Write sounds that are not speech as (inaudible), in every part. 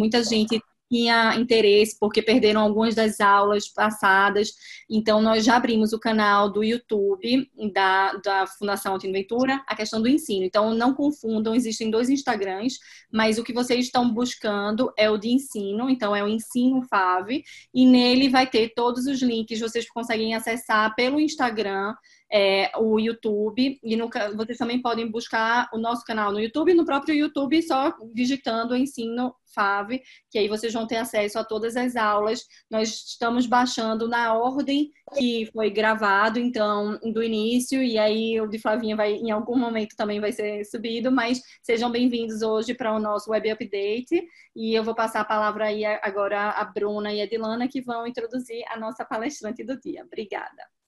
muita gente tinha interesse porque perderam algumas das aulas passadas. Então, nós já abrimos o canal do YouTube da, da Fundação Ventura, a questão do ensino. Então, não confundam, existem dois Instagrams, mas o que vocês estão buscando é o de ensino, então é o Ensino Fave, e nele vai ter todos os links, vocês conseguem acessar pelo Instagram é, o YouTube e no, vocês também podem buscar o nosso canal no YouTube, no próprio YouTube, só digitando Ensino FAV, que aí vocês vão ter acesso a todas as aulas. Nós estamos baixando na ordem que foi gravado, então, do início, e aí o de Flavinha vai, em algum momento também vai ser subido, mas sejam bem-vindos hoje para o nosso web update, e eu vou passar a palavra aí agora a Bruna e a Dilana, que vão introduzir a nossa palestrante do dia. Obrigada.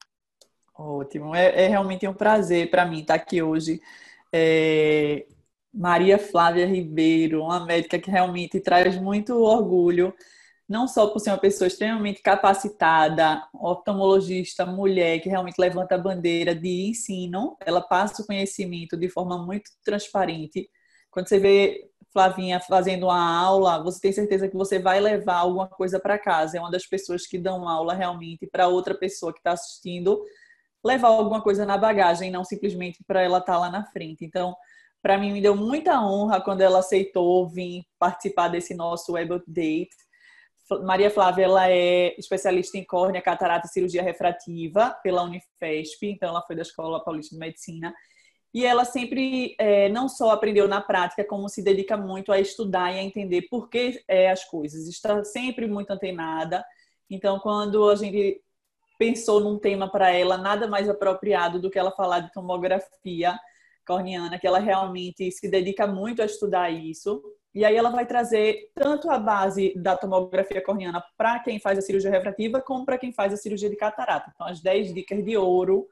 Ótimo, é, é realmente um prazer para mim estar aqui hoje. É, Maria Flávia Ribeiro, uma médica que realmente traz muito orgulho, não só por ser uma pessoa extremamente capacitada, oftalmologista, mulher, que realmente levanta a bandeira de ensino, ela passa o conhecimento de forma muito transparente. Quando você vê Flavinha fazendo uma aula, você tem certeza que você vai levar alguma coisa para casa. É uma das pessoas que dão aula realmente para outra pessoa que está assistindo levar alguma coisa na bagagem, não simplesmente para ela estar tá lá na frente. Então, para mim, me deu muita honra quando ela aceitou vir participar desse nosso web update. Maria Flávia ela é especialista em córnea, catarata e cirurgia refrativa pela Unifesp, então ela foi da Escola Paulista de Medicina. E ela sempre é, não só aprendeu na prática, como se dedica muito a estudar e a entender por que é, as coisas. Está sempre muito antenada. Então, quando a gente pensou num tema para ela nada mais apropriado do que ela falar de tomografia corneana, que ela realmente se dedica muito a estudar isso. E aí ela vai trazer tanto a base da tomografia corneana para quem faz a cirurgia refrativa, como para quem faz a cirurgia de catarata. Então, as 10 dicas de ouro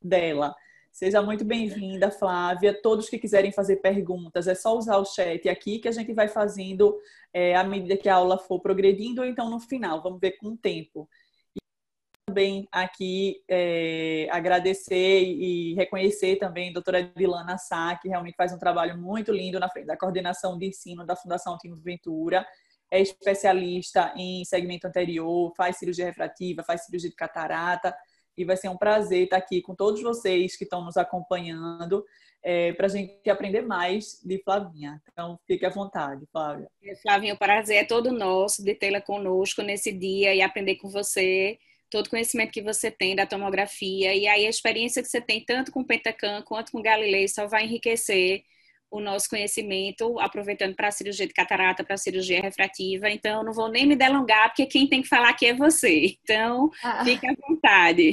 dela. Seja muito bem-vinda, Flávia. Todos que quiserem fazer perguntas, é só usar o chat aqui que a gente vai fazendo é, à medida que a aula for progredindo, ou então no final, vamos ver com o tempo também aqui é, agradecer e reconhecer também a doutora Dilana Sá, que realmente faz um trabalho muito lindo na frente da coordenação de ensino da Fundação Tino Ventura. É especialista em segmento anterior, faz cirurgia refrativa, faz cirurgia de catarata. E vai ser um prazer estar aqui com todos vocês que estão nos acompanhando é, para a gente aprender mais de Flavinha. Então, fique à vontade, Flávia. Flavinha, o prazer é todo nosso de tê-la conosco nesse dia e aprender com você todo o conhecimento que você tem da tomografia, e aí a experiência que você tem tanto com o Pentacam quanto com o Galilei só vai enriquecer o nosso conhecimento, aproveitando para a cirurgia de catarata, para a cirurgia refrativa. Então, não vou nem me delongar, porque quem tem que falar aqui é você. Então, ah. fique à vontade.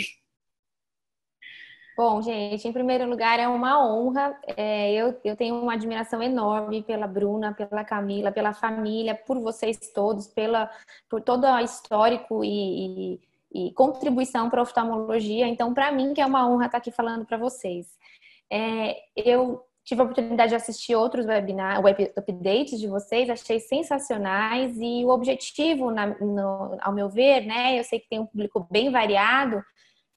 Bom, gente, em primeiro lugar, é uma honra. É, eu, eu tenho uma admiração enorme pela Bruna, pela Camila, pela família, por vocês todos, pela, por todo o histórico e, e e contribuição para a oftalmologia. Então, para mim, que é uma honra estar aqui falando para vocês. É, eu tive a oportunidade de assistir outros webinars, web updates de vocês, achei sensacionais e o objetivo, na, no, ao meu ver, né, eu sei que tem um público bem variado,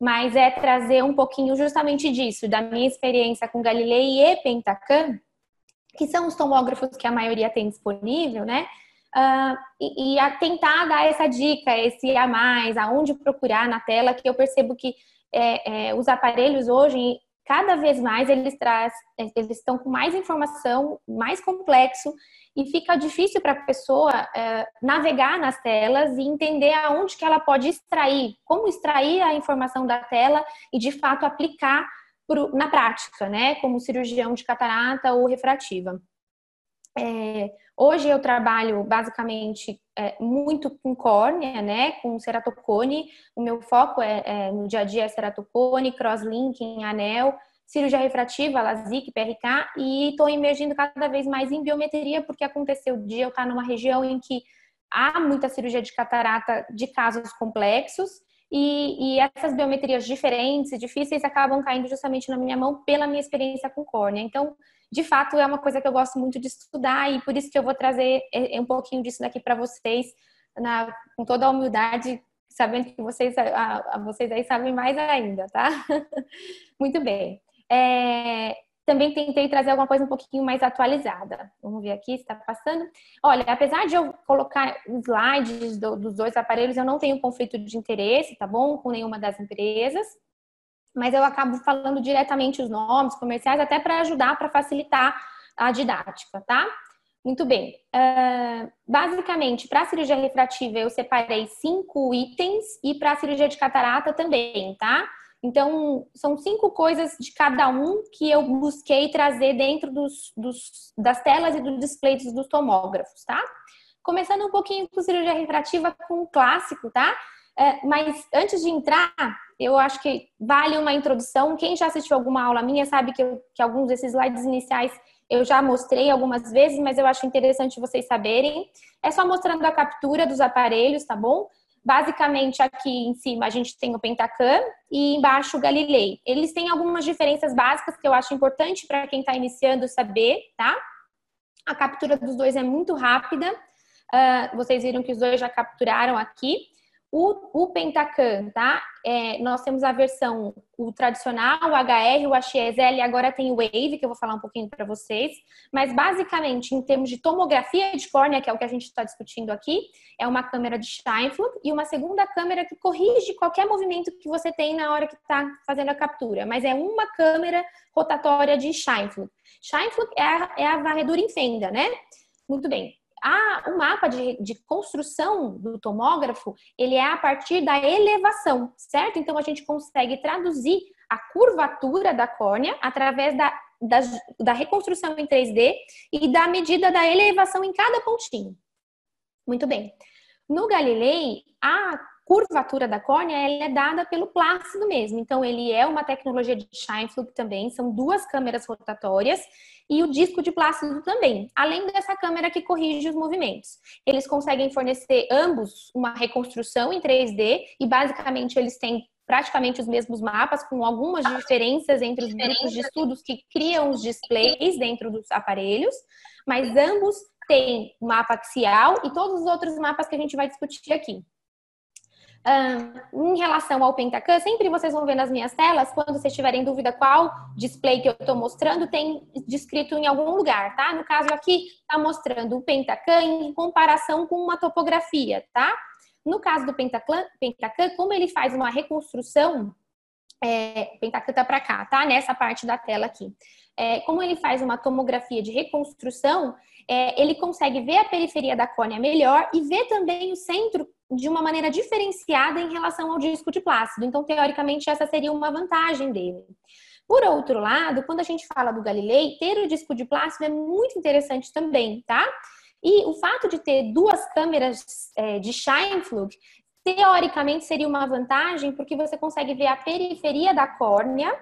mas é trazer um pouquinho justamente disso, da minha experiência com Galilei e Pentacam, que são os tomógrafos que a maioria tem disponível, né? Uh, e, e, a tentar dar essa dica, esse a mais, aonde procurar na tela, que eu percebo que é, é, os aparelhos hoje, cada vez mais eles traz, eles estão com mais informação, mais complexo, e fica difícil para a pessoa é, navegar nas telas e entender aonde que ela pode extrair, como extrair a informação da tela e de fato aplicar na prática, né? Como cirurgião de catarata ou refrativa. É, hoje eu trabalho basicamente é, muito com córnea, né, com ceratocone. O meu foco é, é no dia a dia é ceratocone, crosslinking, anel, cirurgia refrativa, LASIK, PRK e estou emergindo cada vez mais em biometria porque aconteceu o dia eu estar numa região em que há muita cirurgia de catarata de casos complexos e, e, essas biometrias diferentes difíceis acabam caindo justamente na minha mão pela minha experiência com córnea. Então, de fato, é uma coisa que eu gosto muito de estudar e por isso que eu vou trazer é, é um pouquinho disso daqui para vocês, na, com toda a humildade, sabendo que vocês, a, a vocês aí sabem mais ainda, tá? (laughs) muito bem. É, também tentei trazer alguma coisa um pouquinho mais atualizada. Vamos ver aqui se está passando. Olha, apesar de eu colocar slides do, dos dois aparelhos, eu não tenho conflito de interesse, tá bom? Com nenhuma das empresas. Mas eu acabo falando diretamente os nomes comerciais, até para ajudar, para facilitar a didática, tá? Muito bem. Uh, basicamente, para a cirurgia refrativa, eu separei cinco itens e para a cirurgia de catarata também, tá? Então, são cinco coisas de cada um que eu busquei trazer dentro dos, dos, das telas e dos displays dos tomógrafos, tá? Começando um pouquinho com cirurgia refrativa com o clássico, tá? É, mas antes de entrar, eu acho que vale uma introdução. Quem já assistiu alguma aula minha sabe que, que alguns desses slides iniciais eu já mostrei algumas vezes, mas eu acho interessante vocês saberem. É só mostrando a captura dos aparelhos, tá bom? Basicamente, aqui em cima a gente tem o Pentacam e embaixo o Galilei. Eles têm algumas diferenças básicas que eu acho importante para quem está iniciando saber, tá? A captura dos dois é muito rápida. Uh, vocês viram que os dois já capturaram aqui. O, o Pentacam, tá? É, nós temos a versão o tradicional, o HR, o HXL, e agora tem o Wave, que eu vou falar um pouquinho para vocês. Mas basicamente, em termos de tomografia de córnea, que é o que a gente está discutindo aqui, é uma câmera de Scheinflug e uma segunda câmera que corrige qualquer movimento que você tem na hora que está fazendo a captura. Mas é uma câmera rotatória de Scheinflug. Scheinflug é a, é a varredura em fenda, né? Muito bem a, o mapa de, de, construção do tomógrafo, ele é a partir da elevação, certo? Então, a gente consegue traduzir a curvatura da córnea através da, da, da reconstrução em 3D e da medida da elevação em cada pontinho. Muito bem. No Galilei, a curvatura da córnea ela é dada pelo plácido mesmo. Então, ele é uma tecnologia de Scheinflug também, são duas câmeras rotatórias e o disco de plácido também, além dessa câmera que corrige os movimentos. Eles conseguem fornecer ambos uma reconstrução em 3D e basicamente eles têm praticamente os mesmos mapas, com algumas diferenças entre os grupos de estudos que criam os displays dentro dos aparelhos, mas ambos têm mapa axial e todos os outros mapas que a gente vai discutir aqui. Um, em relação ao Pentacam, sempre vocês vão ver nas minhas telas, quando vocês tiverem dúvida qual display que eu estou mostrando, tem descrito em algum lugar, tá? No caso aqui, está mostrando o Pentacam em comparação com uma topografia, tá? No caso do Pentacam como ele faz uma reconstrução, é, Pentacam tá para cá, tá? Nessa parte da tela aqui. É, como ele faz uma tomografia de reconstrução, é, ele consegue ver a periferia da córnea melhor e ver também o centro de uma maneira diferenciada em relação ao disco de plácido. Então, teoricamente, essa seria uma vantagem dele. Por outro lado, quando a gente fala do Galilei, ter o disco de plácido é muito interessante também, tá? E o fato de ter duas câmeras é, de Scheinflug, teoricamente seria uma vantagem, porque você consegue ver a periferia da córnea.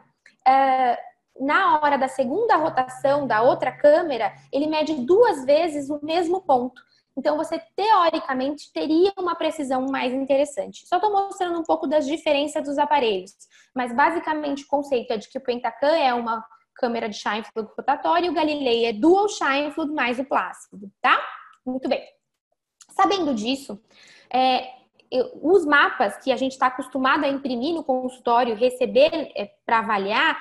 É, na hora da segunda rotação da outra câmera, ele mede duas vezes o mesmo ponto. Então, você teoricamente teria uma precisão mais interessante. Só estou mostrando um pouco das diferenças dos aparelhos, mas basicamente o conceito é de que o Pentacam é uma câmera de Scheinflug rotatória e o Galilei é dual Scheinflug mais o plácido, tá? Muito bem. Sabendo disso, é, os mapas que a gente está acostumado a imprimir no consultório, receber é, para avaliar,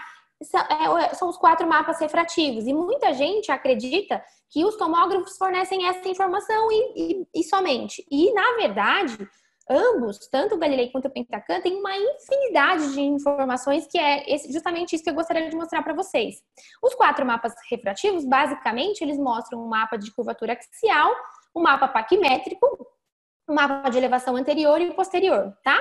são os quatro mapas refrativos. E muita gente acredita que os tomógrafos fornecem essa informação e, e, e somente. E, na verdade, ambos, tanto o Galilei quanto o Pentacam, têm uma infinidade de informações que é justamente isso que eu gostaria de mostrar para vocês. Os quatro mapas refrativos, basicamente, eles mostram um mapa de curvatura axial, um mapa paquimétrico, um mapa de elevação anterior e posterior, tá?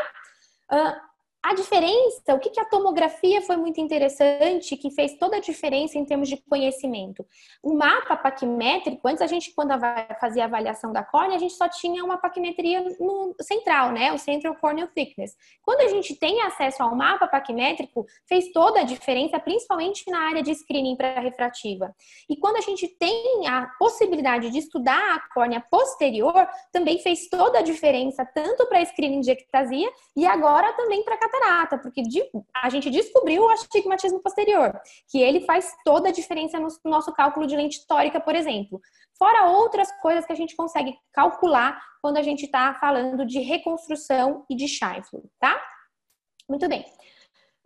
Uh, a diferença, o que, que a tomografia foi muito interessante, que fez toda a diferença em termos de conhecimento. O mapa paquimétrico, antes a gente, quando fazia a avaliação da córnea, a gente só tinha uma paquimetria no central, né? O Central Corneal Thickness. Quando a gente tem acesso ao mapa paquimétrico, fez toda a diferença, principalmente na área de screening para refrativa. E quando a gente tem a possibilidade de estudar a córnea posterior, também fez toda a diferença, tanto para screening de ectasia e agora também para catarata catarata, porque a gente descobriu o astigmatismo posterior, que ele faz toda a diferença no nosso cálculo de lente tórica, por exemplo. Fora outras coisas que a gente consegue calcular quando a gente está falando de reconstrução e de Scheinflug, tá? Muito bem.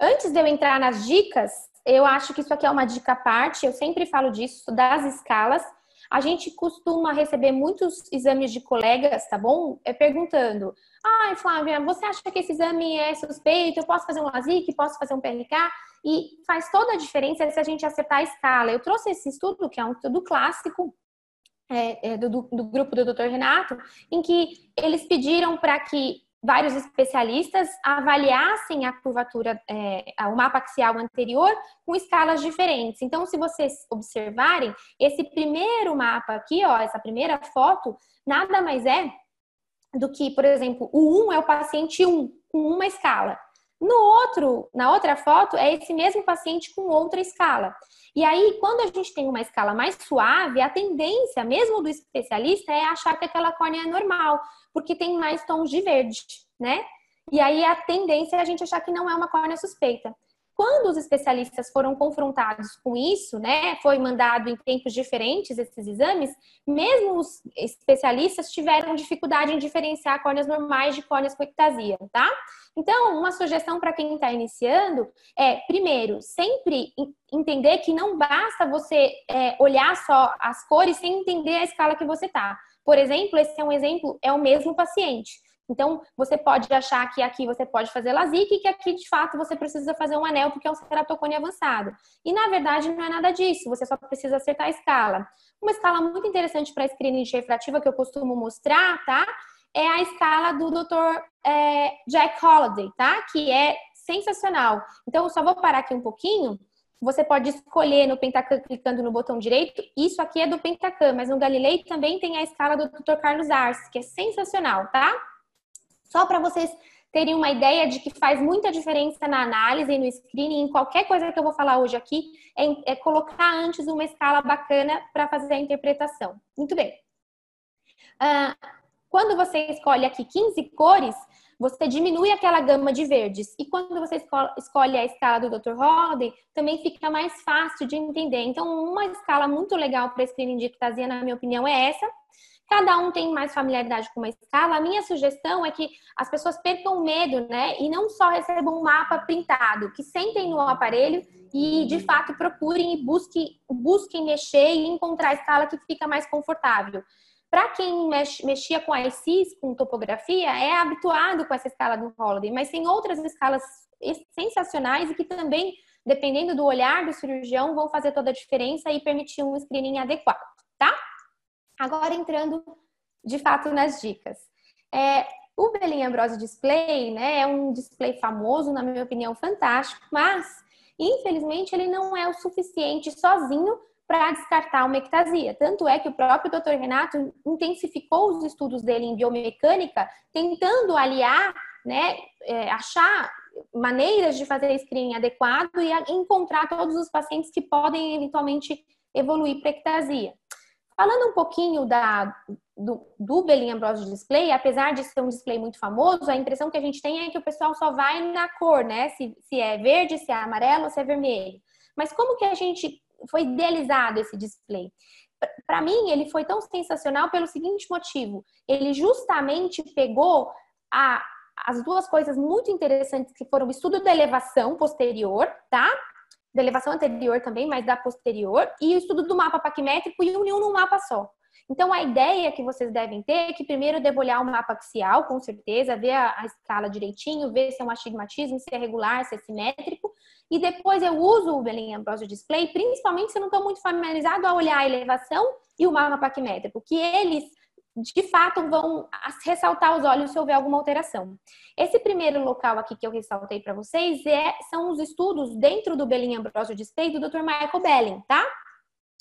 Antes de eu entrar nas dicas eu acho que isso aqui é uma dica à parte, eu sempre falo disso, das escalas. A gente costuma receber muitos exames de colegas, tá bom? É perguntando: ai, Flávia, você acha que esse exame é suspeito? Eu posso fazer um LASIK? Posso fazer um PRK? E faz toda a diferença se a gente acertar a escala. Eu trouxe esse estudo, que é um estudo clássico, é, é, do, do, grupo do Dr. Renato, em que eles pediram para que vários especialistas avaliassem a curvatura, é, o mapa axial anterior com escalas diferentes. Então, se vocês observarem, esse primeiro mapa aqui, ó, essa primeira foto, nada mais é do que, por exemplo, o 1 é o paciente 1, com uma escala. No outro, na outra foto, é esse mesmo paciente com outra escala. E aí, quando a gente tem uma escala mais suave, a tendência, mesmo do especialista, é achar que aquela córnea é normal, porque tem mais tons de verde, né? E aí a tendência é a gente achar que não é uma córnea suspeita. Quando os especialistas foram confrontados com isso, né, foi mandado em tempos diferentes esses exames, mesmo os especialistas tiveram dificuldade em diferenciar córneas normais de córneas com ectasia, tá? Então, uma sugestão para quem está iniciando é, primeiro, sempre entender que não basta você é, olhar só as cores sem entender a escala que você tá. Por exemplo, esse é um exemplo, é o mesmo paciente. Então, você pode achar que aqui você pode fazer LASIK e que aqui, de fato, você precisa fazer um anel porque é um ceratocone avançado. E, na verdade, não é nada disso. Você só precisa acertar a escala. Uma escala muito interessante para screening de refrativa que eu costumo mostrar, tá? É a escala do Dr. É, Jack Holliday, tá? Que é sensacional. Então, eu só vou parar aqui um pouquinho. Você pode escolher no Pentacam clicando no botão direito. Isso aqui é do Pentacam, mas no Galilei também tem a escala do Dr. Carlos Arce, que é sensacional, tá? Só para vocês terem uma ideia de que faz muita diferença na análise no screening, em qualquer coisa que eu vou falar hoje aqui, é, é colocar antes uma escala bacana para fazer a interpretação. Muito bem. Uh, quando você escolhe aqui 15 cores, você diminui aquela gama de verdes. E quando você escolhe a escala do Dr. Holiday, também fica mais fácil de entender. Então, uma escala muito legal para screening de ectasia, na minha opinião, é essa. Cada um tem mais familiaridade com uma escala. A minha sugestão é que as pessoas percam medo, né? E não só recebam um mapa printado, que sentem no aparelho e de fato procurem e busquem, busquem mexer e encontrar a escala que fica mais confortável. Para quem mexia com ICs, com topografia, é habituado com essa escala do Holiday, mas tem outras escalas sensacionais e que também, dependendo do olhar do cirurgião, vão fazer toda a diferença e permitir um screening adequado, tá? Agora entrando de fato nas dicas. É, o Belém Ambrose Display né, é um display famoso, na minha opinião, fantástico, mas infelizmente ele não é o suficiente sozinho para descartar uma ectasia. Tanto é que o próprio Dr. Renato intensificou os estudos dele em biomecânica, tentando aliar, né, é, achar maneiras de fazer screening adequado e encontrar todos os pacientes que podem eventualmente evoluir para ectasia. Falando um pouquinho da, do, do Ambrose Display, apesar de ser um display muito famoso, a impressão que a gente tem é que o pessoal só vai na cor, né? Se, se é verde, se é amarelo, se é vermelho. Mas como que a gente foi idealizado esse display? Para mim, ele foi tão sensacional pelo seguinte motivo: ele justamente pegou a, as duas coisas muito interessantes que foram o estudo da elevação posterior, tá? Da elevação anterior também, mas da posterior, e o estudo do mapa paquimétrico e uniu num mapa só. Então, a ideia que vocês devem ter é que primeiro eu devo olhar o mapa axial, com certeza, ver a, a, escala direitinho, ver se é um astigmatismo, se é regular, se é simétrico, e depois eu uso o Belém Ambrosio Display, principalmente se eu não estou muito familiarizado a olhar a elevação e o mapa paquimétrico, que eles de fato vão ressaltar os olhos se houver alguma alteração. Esse primeiro local aqui que eu ressaltei para vocês é, são os estudos dentro do Belling Ambrosio Display do Dr. Michael Belling, tá?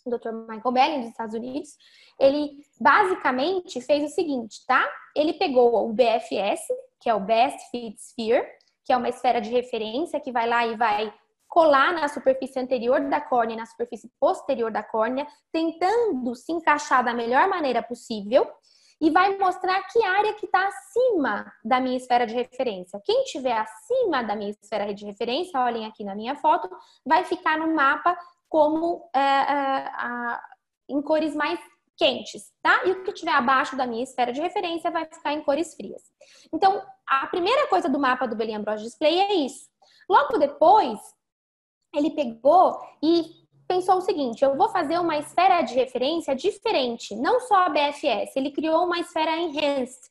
O Dr. Michael Belling dos Estados Unidos, ele basicamente fez o seguinte, tá? Ele pegou o BFS, que é o Best Fit Sphere, que é uma esfera de referência que vai lá e vai colar na superfície anterior da córnea e na superfície posterior da córnea, tentando se encaixar da melhor maneira possível e vai mostrar que área que está acima da minha esfera de referência. Quem estiver acima da minha esfera de referência, olhem aqui na minha foto, vai ficar no mapa como é, é, em cores mais quentes, tá? E o que estiver abaixo da minha esfera de referência vai ficar em cores frias. Então, a primeira coisa do mapa do Belém Ambrose Display é isso. Logo depois, ele pegou e pensou o seguinte: eu vou fazer uma esfera de referência diferente, não só a BFS, ele criou uma esfera enhanced,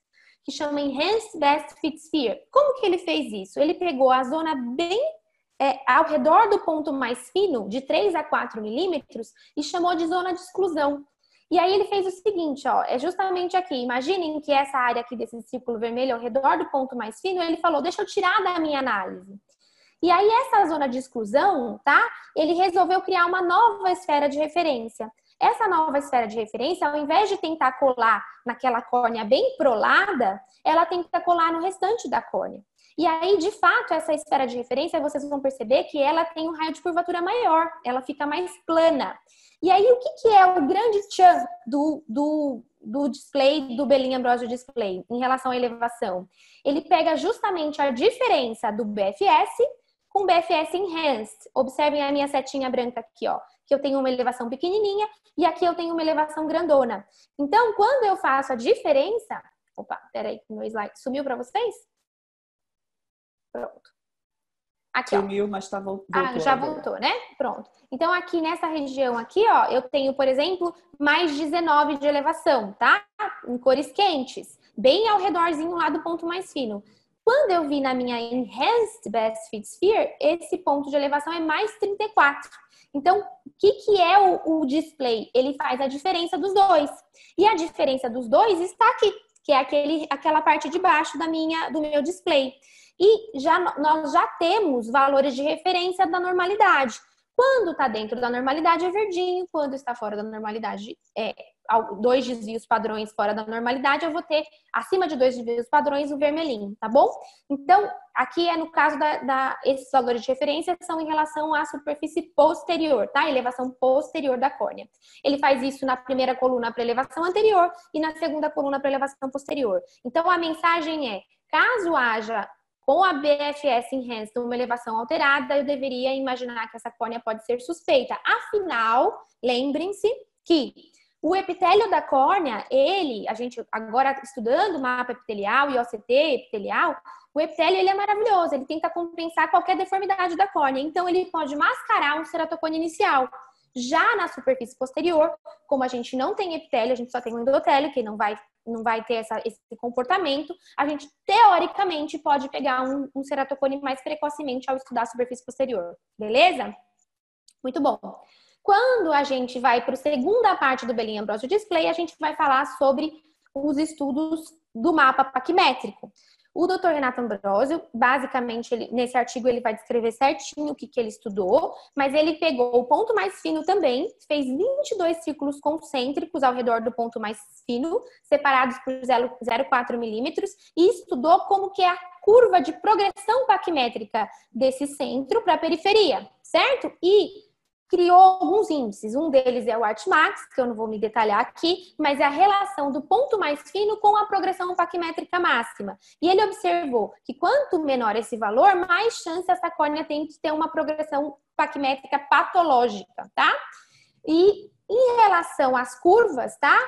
que chama Enhanced Best Fit Sphere. Como que ele fez isso? Ele pegou a zona bem é, ao redor do ponto mais fino, de 3 a 4 milímetros, e chamou de zona de exclusão. E aí ele fez o seguinte, ó, é justamente aqui. Imaginem que essa área aqui desse círculo vermelho ao redor do ponto mais fino, ele falou, deixa eu tirar da minha análise. E aí essa zona de exclusão, tá? Ele resolveu criar uma nova esfera de referência. Essa nova esfera de referência, ao invés de tentar colar naquela córnea bem prolada, ela tenta colar no restante da córnea. E aí, de fato, essa esfera de referência, vocês vão perceber que ela tem um raio de curvatura maior, ela fica mais plana. E aí, o que, que é o grande tchan do, do, do display, do Belin Ambrosio Display, em relação à elevação? Ele pega justamente a diferença do BFS com BFS Enhanced. Observem a minha setinha branca aqui, ó, que eu tenho uma elevação pequenininha e aqui eu tenho uma elevação grandona. Então, quando eu faço a diferença... Opa, peraí, meu slide sumiu para vocês? Pronto. Aqui, Sumiu, ó. mas tá voltou. Ah, já agora. voltou, né? Pronto. Então, aqui nessa região aqui, ó, eu tenho, por exemplo, mais 19 de elevação, tá? Em cores quentes. Bem ao redorzinho lá do ponto mais fino. Quando eu vi na minha Enhanced Best Fit Sphere, esse ponto de elevação é mais 34. Então, o que, que é o, o display? Ele faz a diferença dos dois. E a diferença dos dois está aqui, que é aquele, aquela parte de baixo da minha, do meu display e já nós já temos valores de referência da normalidade. Quando está dentro da normalidade é verdinho, quando está fora da normalidade é dois desvios padrões fora da normalidade, eu vou ter acima de dois desvios padrões o vermelhinho, tá bom? Então, aqui é no caso da, da esses valores de referência são em relação à superfície posterior, tá? Elevação posterior da córnea. Ele faz isso na primeira coluna para elevação anterior e na segunda coluna para elevação posterior. Então, a mensagem é: caso haja com a BFS Enhanced, uma elevação alterada, eu deveria imaginar que essa córnea pode ser suspeita. Afinal, lembrem-se que o epitélio da córnea, ele, a gente agora estudando mapa epitelial e OCT epitelial, o epitélio ele é maravilhoso, ele tenta compensar qualquer deformidade da córnea, então ele pode mascarar um ceratocone inicial. Já na superfície posterior, como a gente não tem epitélio, a gente só tem um endotélio, que não vai, não vai ter essa, esse comportamento, a gente teoricamente pode pegar um, um ceratocone mais precocemente ao estudar a superfície posterior. Beleza? Muito bom. Quando a gente vai para a segunda parte do Belin Ambrosio Display, a gente vai falar sobre os estudos do mapa paquimétrico. O Dr. Renato Ambrosio, basicamente, ele, nesse artigo ele vai descrever certinho o que, que ele estudou, mas ele pegou o ponto mais fino também, fez 22 círculos concêntricos ao redor do ponto mais fino, separados por 0,4 milímetros, e estudou como que é a curva de progressão paquimétrica desse centro para a periferia, certo? E criou alguns índices. Um deles é o Artmax, que eu não vou me detalhar aqui, mas é a relação do ponto mais fino com a progressão paquimétrica máxima. E ele observou que quanto menor esse valor, mais chance essa córnea tem de ter uma progressão paquimétrica patológica, tá? E em relação às curvas, tá?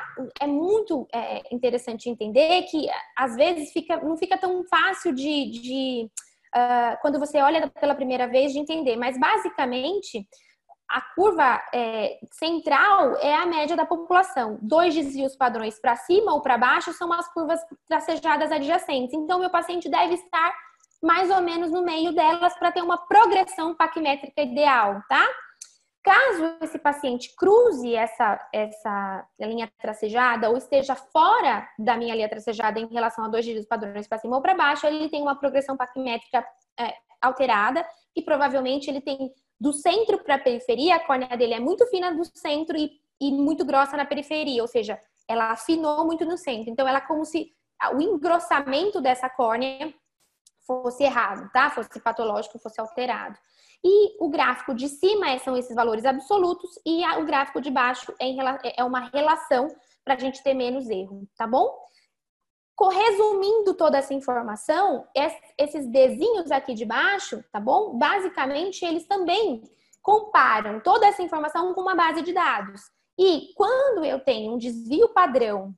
É muito é, interessante entender que às vezes fica, não fica tão fácil de, de uh, quando você olha pela primeira vez de entender, mas basicamente a curva é, central é a média da população. Dois desvios padrões para cima ou para baixo são as curvas tracejadas adjacentes. Então, meu paciente deve estar mais ou menos no meio delas para ter uma progressão paquimétrica ideal, tá? Caso esse paciente cruze essa, essa linha tracejada ou esteja fora da minha linha tracejada em relação a dois desvios padrões para cima ou para baixo, ele tem uma progressão paquimétrica é, alterada e provavelmente ele tem do centro para a periferia, a córnea dele é muito fina do centro e, e muito grossa na periferia, ou seja, ela afinou muito no centro. Então, ela é como se o engrossamento dessa córnea fosse errado, tá? Fosse patológico, fosse alterado. E o gráfico de cima são esses valores absolutos e o gráfico de baixo é, é uma relação para a gente ter menos erro, tá bom? Resumindo toda essa informação, esses desenhos aqui de baixo, tá bom? Basicamente, eles também comparam toda essa informação com uma base de dados. E quando eu tenho um desvio padrão,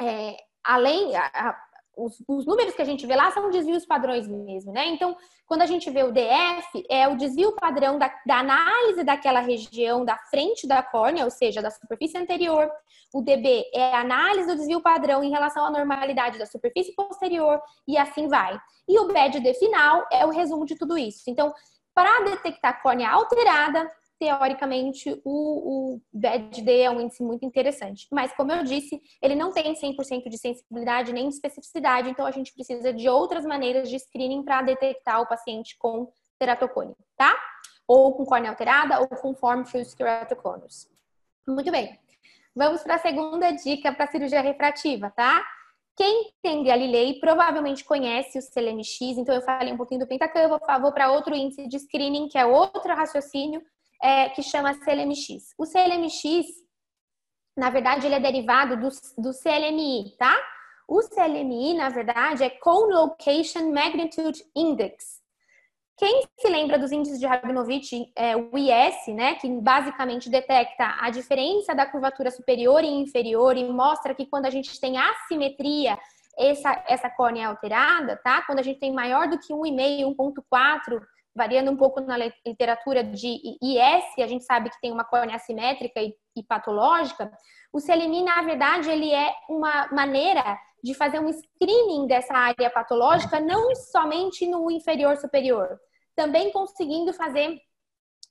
é, além, a, os, os, números que a gente vê lá são desvios padrões mesmo, né? Então, quando a gente vê o DF, é o desvio padrão da, da, análise daquela região da frente da córnea, ou seja, da superfície anterior. O DB é a análise do desvio padrão em relação à normalidade da superfície posterior, e assim vai. E o BED-D final é o resumo de tudo isso. Então, para detectar córnea alterada, teoricamente, o, o BAD-D é um índice muito interessante. Mas, como eu disse, ele não tem 100% de sensibilidade nem de especificidade, então a gente precisa de outras maneiras de screening para detectar o paciente com teratocone, tá? Ou com córnea alterada ou com form fused keratoconus. Muito bem. Vamos para a segunda dica para cirurgia refrativa, tá? Quem tem Galilei provavelmente conhece o CLMX, então eu falei um pouquinho do Pentacam, vou para outro índice de screening, que é outro raciocínio, é, que chama CLMX. O CLMX, na verdade, ele é derivado do, do CLMI, tá? O CLMI, na verdade, é Cone Location Magnitude Index. Quem se lembra dos índices de Rabinovich, é, o IS, né, que basicamente detecta a diferença da curvatura superior e inferior e mostra que quando a gente tem assimetria, essa, essa córnea é alterada, tá? Quando a gente tem maior do que 1,5, 1,4 variando um pouco na literatura de IS, a gente sabe que tem uma córnea assimétrica e, e patológica, o CLMI, na verdade, ele é uma maneira de fazer um screening dessa área patológica, não somente no inferior superior, também conseguindo fazer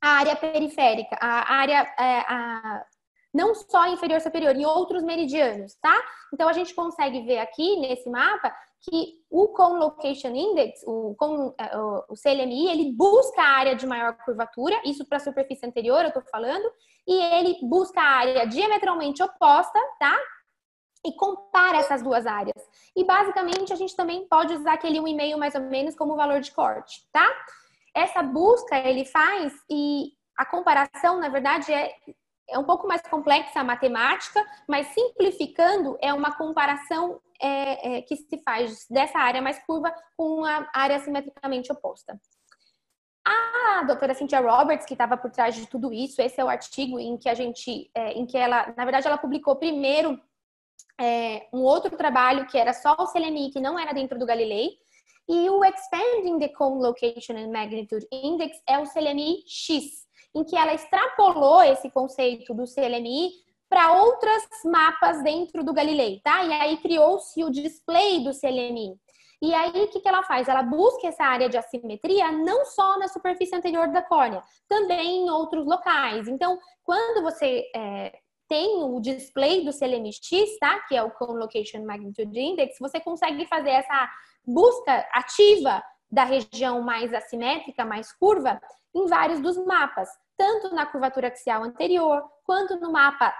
a área periférica, a área, é, a, não só inferior superior, em outros meridianos, tá? Então a gente consegue ver aqui nesse mapa que o Cone Location Index, o, é, o CLMI, ele busca a área de maior curvatura, isso para a superfície anterior, eu estou falando, e ele busca a área diametralmente oposta, tá? E compara essas duas áreas. E basicamente a gente também pode usar aquele 1,5 mais ou menos como valor de corte, tá? Essa busca ele faz e a comparação, na verdade, é é um pouco mais complexa a matemática, mas simplificando, é uma comparação é, é, que se faz dessa área mais curva com a área simetricamente oposta. A doutora Cynthia Roberts, que estava por trás de tudo isso, esse é o artigo em que a gente, é, em que ela, na verdade, ela publicou primeiro é, um outro trabalho que era só o CLMI, que não era dentro do Galilei, e o Expanding the Cone Location and Magnitude Index é o CLMI X, em que ela extrapolou esse conceito do CLMI para outros mapas dentro do Galilei, tá? E aí criou-se o display do CLMI. E aí, o que, ela faz? Ela busca essa área de assimetria não só na superfície anterior da córnea, também em outros locais. Então, quando você é, tem o display do CLMX, tá? Que é o Cone Location Magnitude Index, você consegue fazer essa busca ativa da região mais assimétrica, mais curva, em vários dos mapas tanto na curvatura axial anterior, quanto no mapa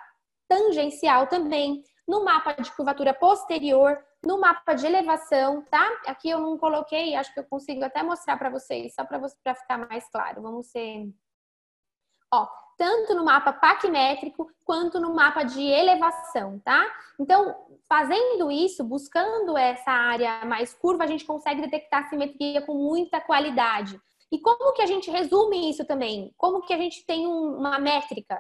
tangencial também, no mapa de curvatura posterior, no mapa de elevação, tá? Aqui eu não coloquei, acho que eu consigo até mostrar para vocês, só para ficar mais claro. Vamos ser. Ó, tanto no mapa paquimétrico quanto no mapa de elevação, tá? Então, fazendo isso, buscando essa área mais curva, a gente consegue detectar simetria com muita qualidade. E como que a gente resume isso também? Como que a gente tem uma métrica?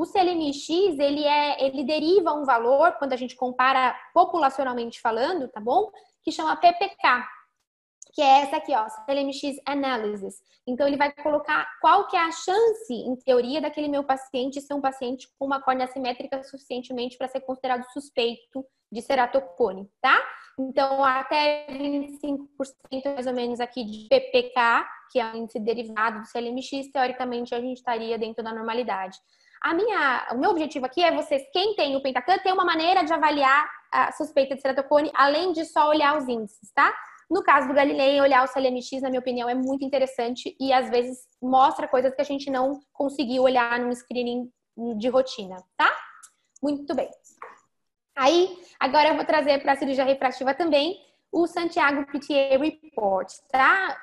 O CLMX, ele é, ele deriva um valor quando a gente compara populacionalmente falando, tá bom? Que chama PPK, que é essa aqui, ó, CLMX Analysis. Então ele vai colocar qual que é a chance, em teoria, daquele meu paciente ser um paciente com uma córnea assimétrica suficientemente para ser considerado suspeito de ceratocone, tá? Então, até 25% mais ou menos aqui de PPK, que é o índice derivado do CLMX, teoricamente a gente estaria dentro da normalidade. A minha, o meu objetivo aqui é vocês, quem tem o Pentacan, ter uma maneira de avaliar a suspeita de ceratocone, além de só olhar os índices, tá? No caso do Galilei, olhar o CLMX, na minha opinião, é muito interessante e às vezes mostra coisas que a gente não conseguiu olhar num screening de rotina, tá? Muito bem. Aí, agora eu vou trazer para a cirurgia refrativa também o Santiago PTA Report, tá?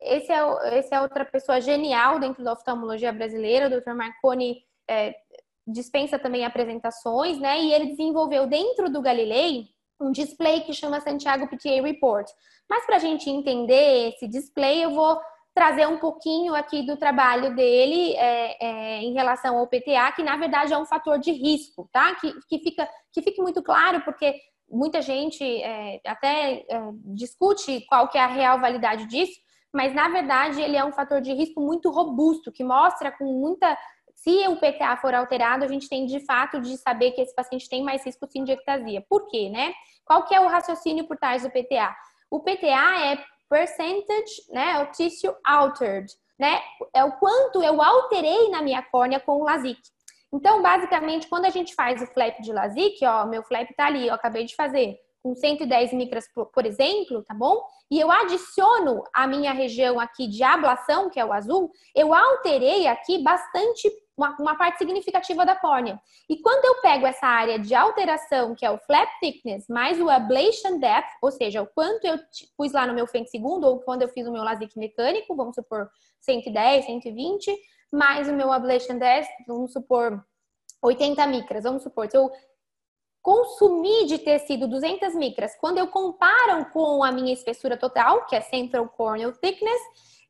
Esse é, esse é outra pessoa genial dentro da oftalmologia brasileira, o Dr. Marconi é, dispensa também apresentações, né? E ele desenvolveu dentro do Galilei um display que chama Santiago PTA Report. Mas para a gente entender esse display, eu vou trazer um pouquinho aqui do trabalho dele é, é, em relação ao PTA, que na verdade é um fator de risco, tá? Que, que, fica, que fique muito claro, porque muita gente é, até é, discute qual que é a real validade disso, mas na verdade ele é um fator de risco muito robusto, que mostra com muita. Se o PTA for alterado, a gente tem de fato de saber que esse paciente tem mais risco sim de ectasia. Por quê, né? Qual que é o raciocínio por trás do PTA? O PTA é percentage, né? O tissue altered, né? É o quanto eu alterei na minha córnea com o LASIK. Então, basicamente, quando a gente faz o flap de LASIK, ó, meu flap tá ali, eu acabei de fazer com 110 micras, por exemplo, tá bom? E eu adiciono a minha região aqui de ablação, que é o azul, eu alterei aqui bastante uma, uma, parte significativa da córnea. E quando eu pego essa área de alteração, que é o flap thickness, mais o ablation depth, ou seja, o quanto eu pus lá no meu segundo ou quando eu fiz o meu LASIK mecânico, vamos supor 110, 120, mais o meu ablation depth, vamos supor 80 micras, vamos supor, se eu consumir de tecido 200 micras, quando eu comparo com a minha espessura total, que é Central Corneal Thickness,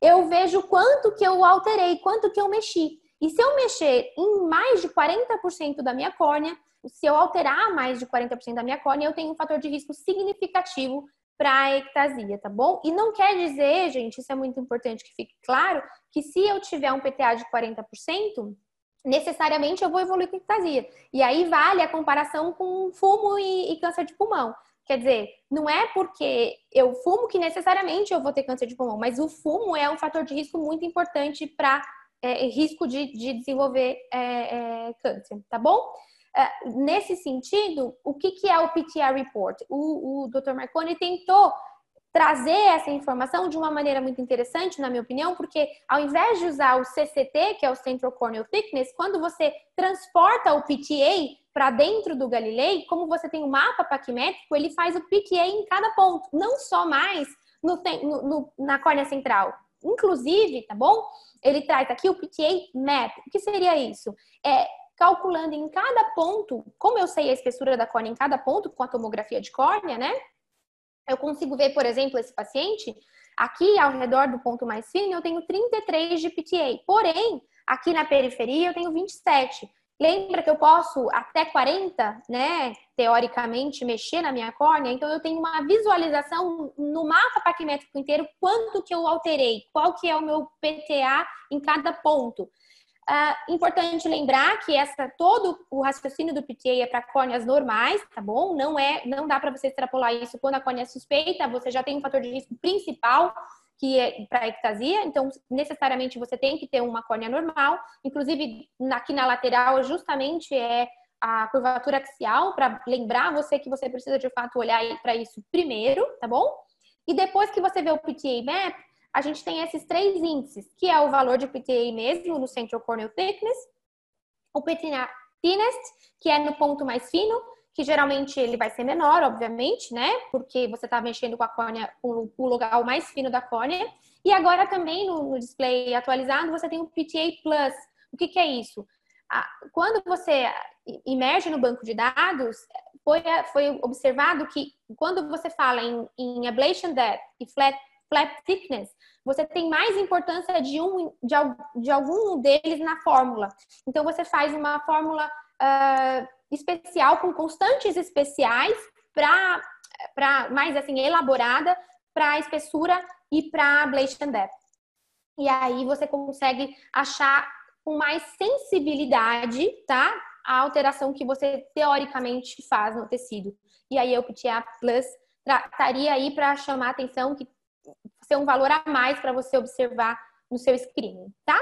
eu vejo quanto que eu alterei, quanto que eu mexi. E se eu mexer em mais de 40% da minha córnea, se eu alterar mais de 40% da minha córnea, eu tenho um fator de risco significativo para ectasia, tá bom? E não quer dizer, gente, isso é muito importante que fique claro, que se eu tiver um PTA de 40%, necessariamente eu vou evoluir com ectasia. E aí vale a comparação com fumo e, e, câncer de pulmão. Quer dizer, não é porque eu fumo que necessariamente eu vou ter câncer de pulmão, mas o fumo é um fator de risco muito importante para é, risco de, de desenvolver é, é, câncer, tá bom? É, nesse sentido, o que, que é o PTR Report? O, o Dr. Marconi tentou trazer essa informação de uma maneira muito interessante, na minha opinião, porque ao invés de usar o CCT, que é o Central Corneal Thickness, quando você transporta o PTA para dentro do Galilei, como você tem o um mapa paquimétrico, ele faz o PTA em cada ponto, não só mais no, no, na córnea central. Inclusive, tá bom? Ele traz aqui o PTA Map. O que seria isso? É calculando em cada ponto, como eu sei a espessura da córnea em cada ponto com a tomografia de córnea, né? Eu consigo ver, por exemplo, esse paciente, aqui ao redor do ponto mais fino, eu tenho 33 de PTA. Porém, aqui na periferia eu tenho 27. Lembra que eu posso até 40, né, teoricamente, mexer na minha córnea? Então, eu tenho uma visualização no mapa paquimétrico inteiro, quanto que eu alterei, qual que é o meu PTA em cada ponto. Uh, importante lembrar que essa todo o raciocínio do PTA é para córneas normais, tá bom? Não é, não dá para você extrapolar isso quando a córnea é suspeita, você já tem um fator de risco principal que é para ectasia, então necessariamente você tem que ter uma córnea normal. Inclusive aqui na lateral justamente é a curvatura axial para lembrar você que você precisa de fato olhar para isso primeiro, tá bom? E depois que você vê o PTA map, a gente tem esses três índices, que é o valor de PTA mesmo no Central Corneal Thickness, o PTA Thinnest, que é no ponto mais fino, que geralmente ele vai ser menor, obviamente, né? Porque você está mexendo com a córnea, com o lugar mais fino da córnea. E agora também no, no display atualizado você tem o PTA Plus. O que, que é isso? Quando você emerge no banco de dados, foi, foi observado que quando você fala em, em ablation depth e flat flap thickness, você tem mais importância de um de, de algum deles na fórmula. Então você faz uma fórmula uh, especial com constantes especiais para para mais assim elaborada para espessura e para ablation depth. E aí você consegue achar com mais sensibilidade, tá? A alteração que você teoricamente faz no tecido. E aí o PTA Plus estaria aí para chamar a atenção que ser um valor a mais para você observar no seu screening, tá?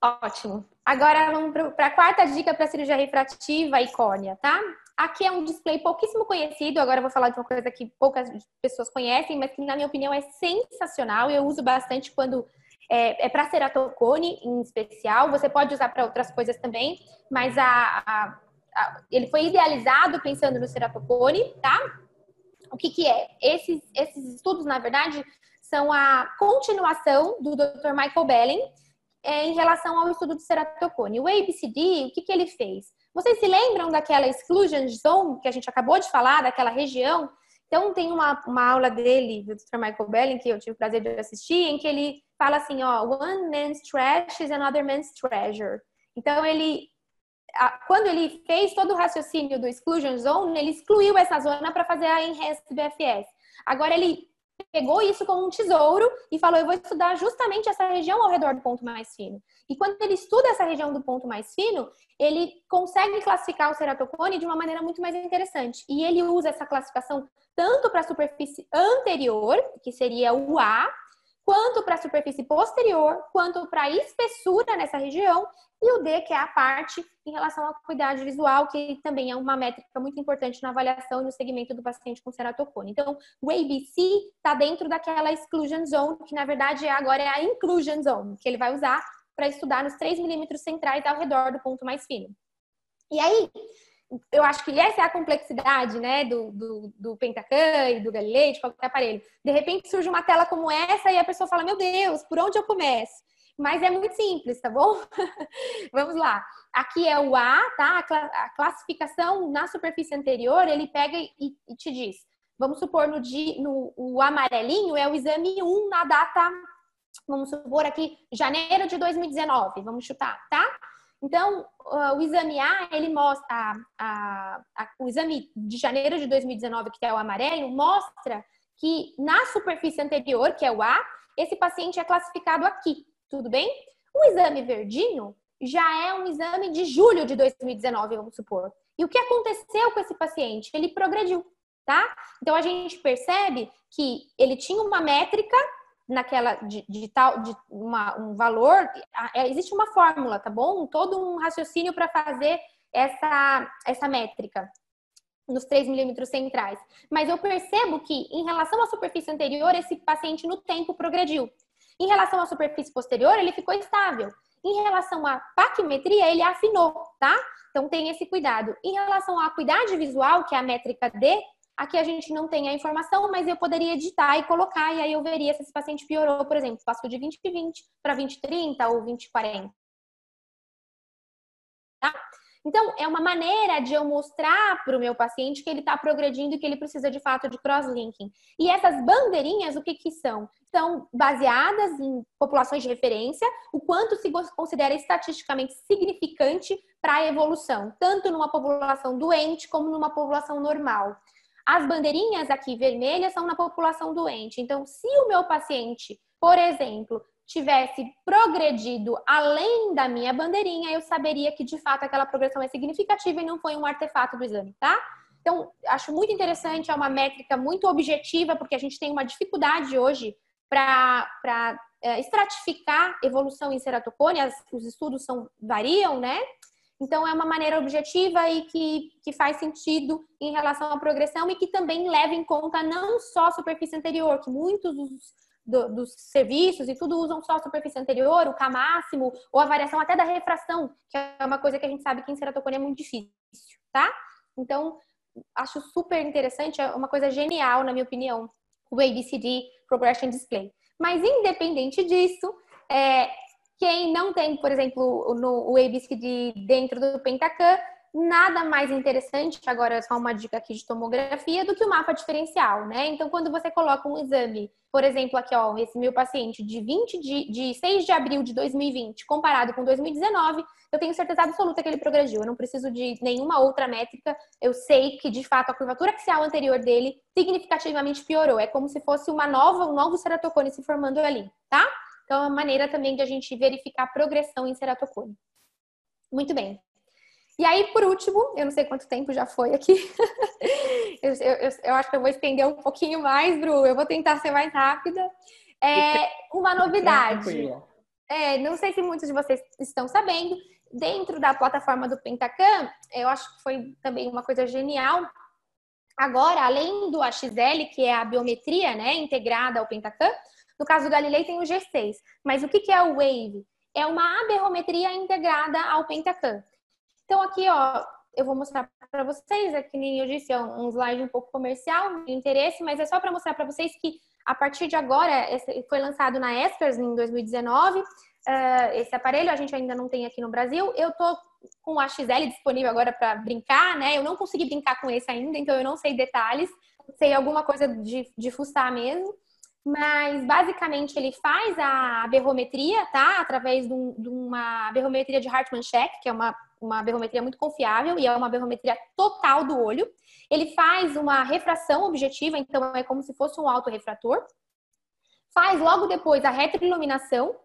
Ótimo. Agora vamos para a quarta dica para cirurgia refrativa e córnea, tá? Aqui é um display pouquíssimo conhecido, agora eu vou falar de uma coisa que poucas pessoas conhecem, mas que na minha opinião é sensacional. Eu uso bastante quando é, é para ceratocone em especial. Você pode usar para outras coisas também, mas a, a, a, ele foi idealizado pensando no ceratocone, tá? O que, que é? Esses, esses estudos, na verdade, são a continuação do Dr. Michael Bellen é, em relação ao estudo do ceratocone. O ABCD, o que, que ele fez? Vocês se lembram daquela exclusion zone que a gente acabou de falar, daquela região? Então, tem uma, uma aula dele, do Dr. Michael Belling, que eu tive o prazer de assistir, em que ele fala assim, ó, one man's trash is another man's treasure. Então, ele quando ele fez todo o raciocínio do exclusion zone, ele excluiu essa zona para fazer a enhanced BFS. Agora ele pegou isso como um tesouro e falou: eu vou estudar justamente essa região ao redor do ponto mais fino. E quando ele estuda essa região do ponto mais fino, ele consegue classificar o ceratocone de uma maneira muito mais interessante. E ele usa essa classificação tanto para a superfície anterior, que seria o A, quanto para a superfície posterior, quanto para a espessura nessa região, e o D, que é a parte em relação à acuidade visual, que também é uma métrica muito importante na avaliação e no segmento do paciente com ceratocone. Então, o ABC está dentro daquela exclusion zone, que na verdade agora é a inclusion zone, que ele vai usar para estudar nos 3 milímetros centrais ao redor do ponto mais fino. E aí, eu acho que essa é a complexidade, né, do, do, do Pentacan e do Galilei, de qualquer aparelho. De repente surge uma tela como essa e a pessoa fala, meu Deus, por onde eu começo? Mas é muito simples, tá bom? (laughs) Vamos lá. Aqui é o A, tá? A classificação na superfície anterior, ele pega e, e te diz. Vamos supor no, no o amarelinho é o exame 1 na data, vamos supor aqui, janeiro de 2019, vamos chutar, tá? Então, uh, o exame A, ele mostra, a, a, a, o exame de janeiro de 2019, que é o amarelo, mostra que na superfície anterior, que é o A, esse paciente é classificado aqui, tudo bem? O exame verdinho já é um exame de julho de 2019, vamos supor. E o que aconteceu com esse paciente? Ele progrediu, tá? Então a gente percebe que ele tinha uma métrica naquela de, de tal de uma, um valor, é, existe uma fórmula, tá bom? Todo um raciocínio para fazer essa essa métrica nos 3 milímetros centrais. Mas eu percebo que em relação à superfície anterior, esse paciente no tempo progrediu. Em relação à superfície posterior, ele ficou estável. Em relação à paquimetria, ele afinou, tá? Então tem esse cuidado. Em relação à acuidade visual, que é a métrica D, Aqui a gente não tem a informação, mas eu poderia editar e colocar, e aí eu veria se esse paciente piorou, por exemplo, passou de 2020 para 2030 ou 2040. Tá? Então, é uma maneira de eu mostrar para o meu paciente que ele está progredindo e que ele precisa de fato de cross-linking. E essas bandeirinhas, o que, que são? São baseadas em populações de referência, o quanto se considera estatisticamente significante para a evolução, tanto numa população doente como numa população normal. As bandeirinhas aqui vermelhas são na população doente. Então, se o meu paciente, por exemplo, tivesse progredido além da minha bandeirinha, eu saberia que de fato aquela progressão é significativa e não foi um artefato do exame, tá? Então, acho muito interessante, é uma métrica muito objetiva, porque a gente tem uma dificuldade hoje para é, estratificar evolução em ceratocone, os estudos são, variam, né? Então, é uma maneira objetiva e que, que faz sentido em relação à progressão e que também leva em conta não só a superfície anterior, que muitos dos, do, dos serviços e tudo usam só a superfície anterior, o K máximo, ou a variação até da refração, que é uma coisa que a gente sabe que em ceratocone é muito difícil, tá? Então, acho super interessante, é uma coisa genial, na minha opinião, o ABCD Progression Display. Mas, independente disso, é, quem não tem, por exemplo, no, o ABCD dentro do Pentacan, nada mais interessante, agora só uma dica aqui de tomografia, do que o mapa diferencial, né? Então, quando você coloca um exame, por exemplo, aqui, ó, esse meu paciente de 20 de, de 6 de abril de 2020, comparado com 2019, eu tenho certeza absoluta que ele progrediu. Eu não preciso de nenhuma outra métrica. Eu sei que, de fato, a curvatura axial anterior dele significativamente piorou. É como se fosse uma nova, um novo ceratocone se formando ali, tá? Então, é uma maneira também de a gente verificar a progressão em ceratocone. Muito bem. E aí, por último, eu não sei quanto tempo já foi aqui. (laughs) eu, eu, eu, acho que eu vou estender um pouquinho mais, Bru. Eu vou tentar ser mais rápida. É uma novidade. É, não sei se muitos de vocês estão sabendo. Dentro da plataforma do Pentacan, eu acho que foi também uma coisa genial. Agora, além do AXL, que é a biometria né, integrada ao Pentacan, no caso do Galilei tem o G6. Mas o que é o WAVE? É uma aberrometria integrada ao Pentacan. Então aqui, ó, eu vou mostrar para vocês, é que nem eu disse, é um slide um pouco comercial, de interesse, mas é só para mostrar para vocês que a partir de agora, foi lançado na Espers em 2019, eh, esse aparelho a gente ainda não tem aqui no Brasil. Eu tô com o AXL disponível agora para brincar, né? Eu não consegui brincar com esse ainda, então eu não sei detalhes, sei alguma coisa de, de fuçar mesmo. Mas basicamente ele faz a berrometria, tá? Através de, um, de uma berrometria de Hartmann-Check, que é uma, uma berrometria muito confiável e é uma berrometria total do olho. Ele faz uma refração objetiva, então é como se fosse um autorrefrator. Faz logo depois a retroiluminação.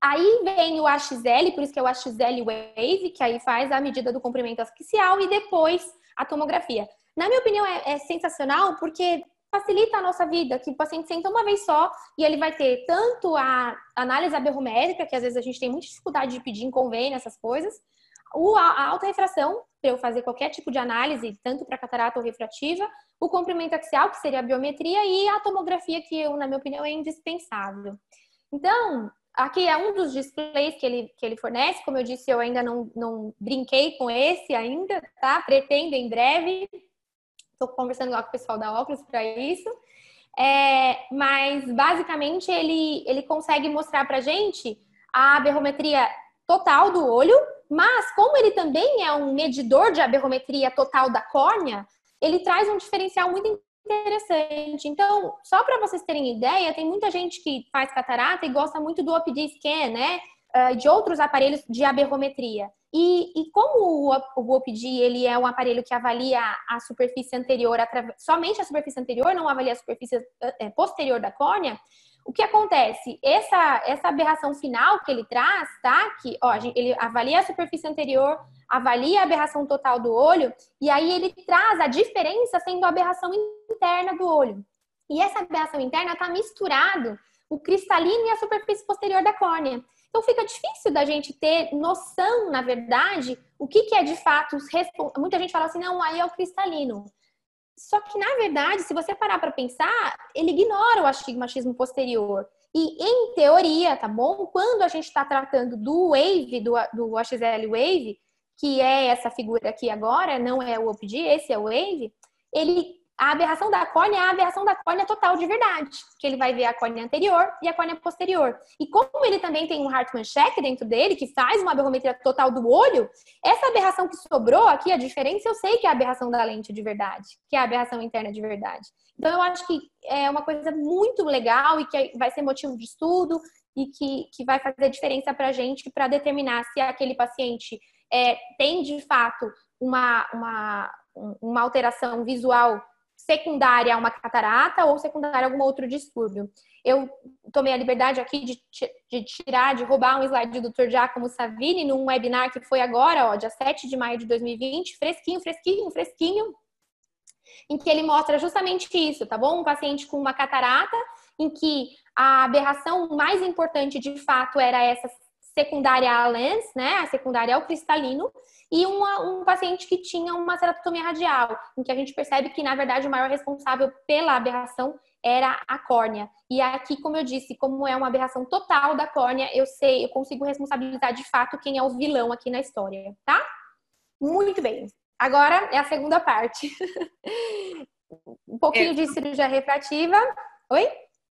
Aí vem o AXL, por isso que é o AXL Wave, que aí faz a medida do comprimento axial e depois a tomografia. Na minha opinião, é, é sensacional porque facilita a nossa vida, que o paciente senta uma vez só e ele vai ter tanto a análise aberrométrica, que às vezes a gente tem muita dificuldade de pedir em convênio, essas coisas, o, a alta refração, para eu fazer qualquer tipo de análise, tanto para catarata ou refrativa, o comprimento axial, que seria a biometria, e a tomografia, que eu, na minha opinião, é indispensável. Então, aqui é um dos displays que ele, que ele fornece, como eu disse, eu ainda não, não brinquei com esse ainda, tá? Pretendo em breve, estou conversando lá com o pessoal da óculos para isso. É, mas basicamente ele, ele consegue mostrar para gente a aberrometria total do olho, mas como ele também é um medidor de aberrometria total da córnea, ele traz um diferencial muito interessante. Então, só para vocês terem ideia, tem muita gente que faz catarata e gosta muito do OPD scan, né? Uh, de outros aparelhos de aberrometria. E, e como o, o OPD ele é um aparelho que avalia a superfície anterior, somente a superfície anterior, não avalia a superfície é, posterior da córnea, o que acontece? Essa, essa aberração final que ele traz, tá? Que ó, ele avalia a superfície anterior, avalia a aberração total do olho, e aí ele traz a diferença sendo a aberração interna do olho. E essa aberração interna está misturado o cristalino e a superfície posterior da córnea. Então fica difícil da gente ter noção, na verdade, o que, que é de fato. Muita gente fala assim, não, aí é o cristalino. Só que, na verdade, se você parar para pensar, ele ignora o astigmatismo posterior. E, em teoria, tá bom? Quando a gente está tratando do wave, do, do AXL wave, que é essa figura aqui agora, não é o OPD, esse é o wave, ele a aberração da córnea é a aberração da córnea total de verdade, que ele vai ver a córnea anterior e a córnea posterior. E como ele também tem um Hartmann check dentro dele, que faz uma aberrometria total do olho, essa aberração que sobrou aqui, a diferença, eu sei que é a aberração da lente de verdade, que é a aberração interna de verdade. Então, eu acho que é uma coisa muito legal e que vai ser motivo de estudo e que, que vai fazer diferença para a gente para determinar se aquele paciente é, tem de fato uma, uma, uma alteração visual secundária a uma catarata ou secundária a algum outro distúrbio. Eu tomei a liberdade aqui de, de tirar, de roubar um slide do Dr. Giacomo Savini num webinar que foi agora, ó, dia 7 de maio de 2020, fresquinho, fresquinho, fresquinho, em que ele mostra justamente isso, tá bom? Um paciente com uma catarata, em que a aberração mais importante de fato era essa secundária à lens, né? A secundária ao cristalino, e uma, um paciente que tinha uma ceratotomia radial, em que a gente percebe que, na verdade, o maior responsável pela aberração era a córnea. E aqui, como eu disse, como é uma aberração total da córnea, eu sei, eu consigo responsabilizar de fato quem é o vilão aqui na história, tá? Muito bem. Agora é a segunda parte. (laughs) um pouquinho é. de cirurgia refrativa. Oi?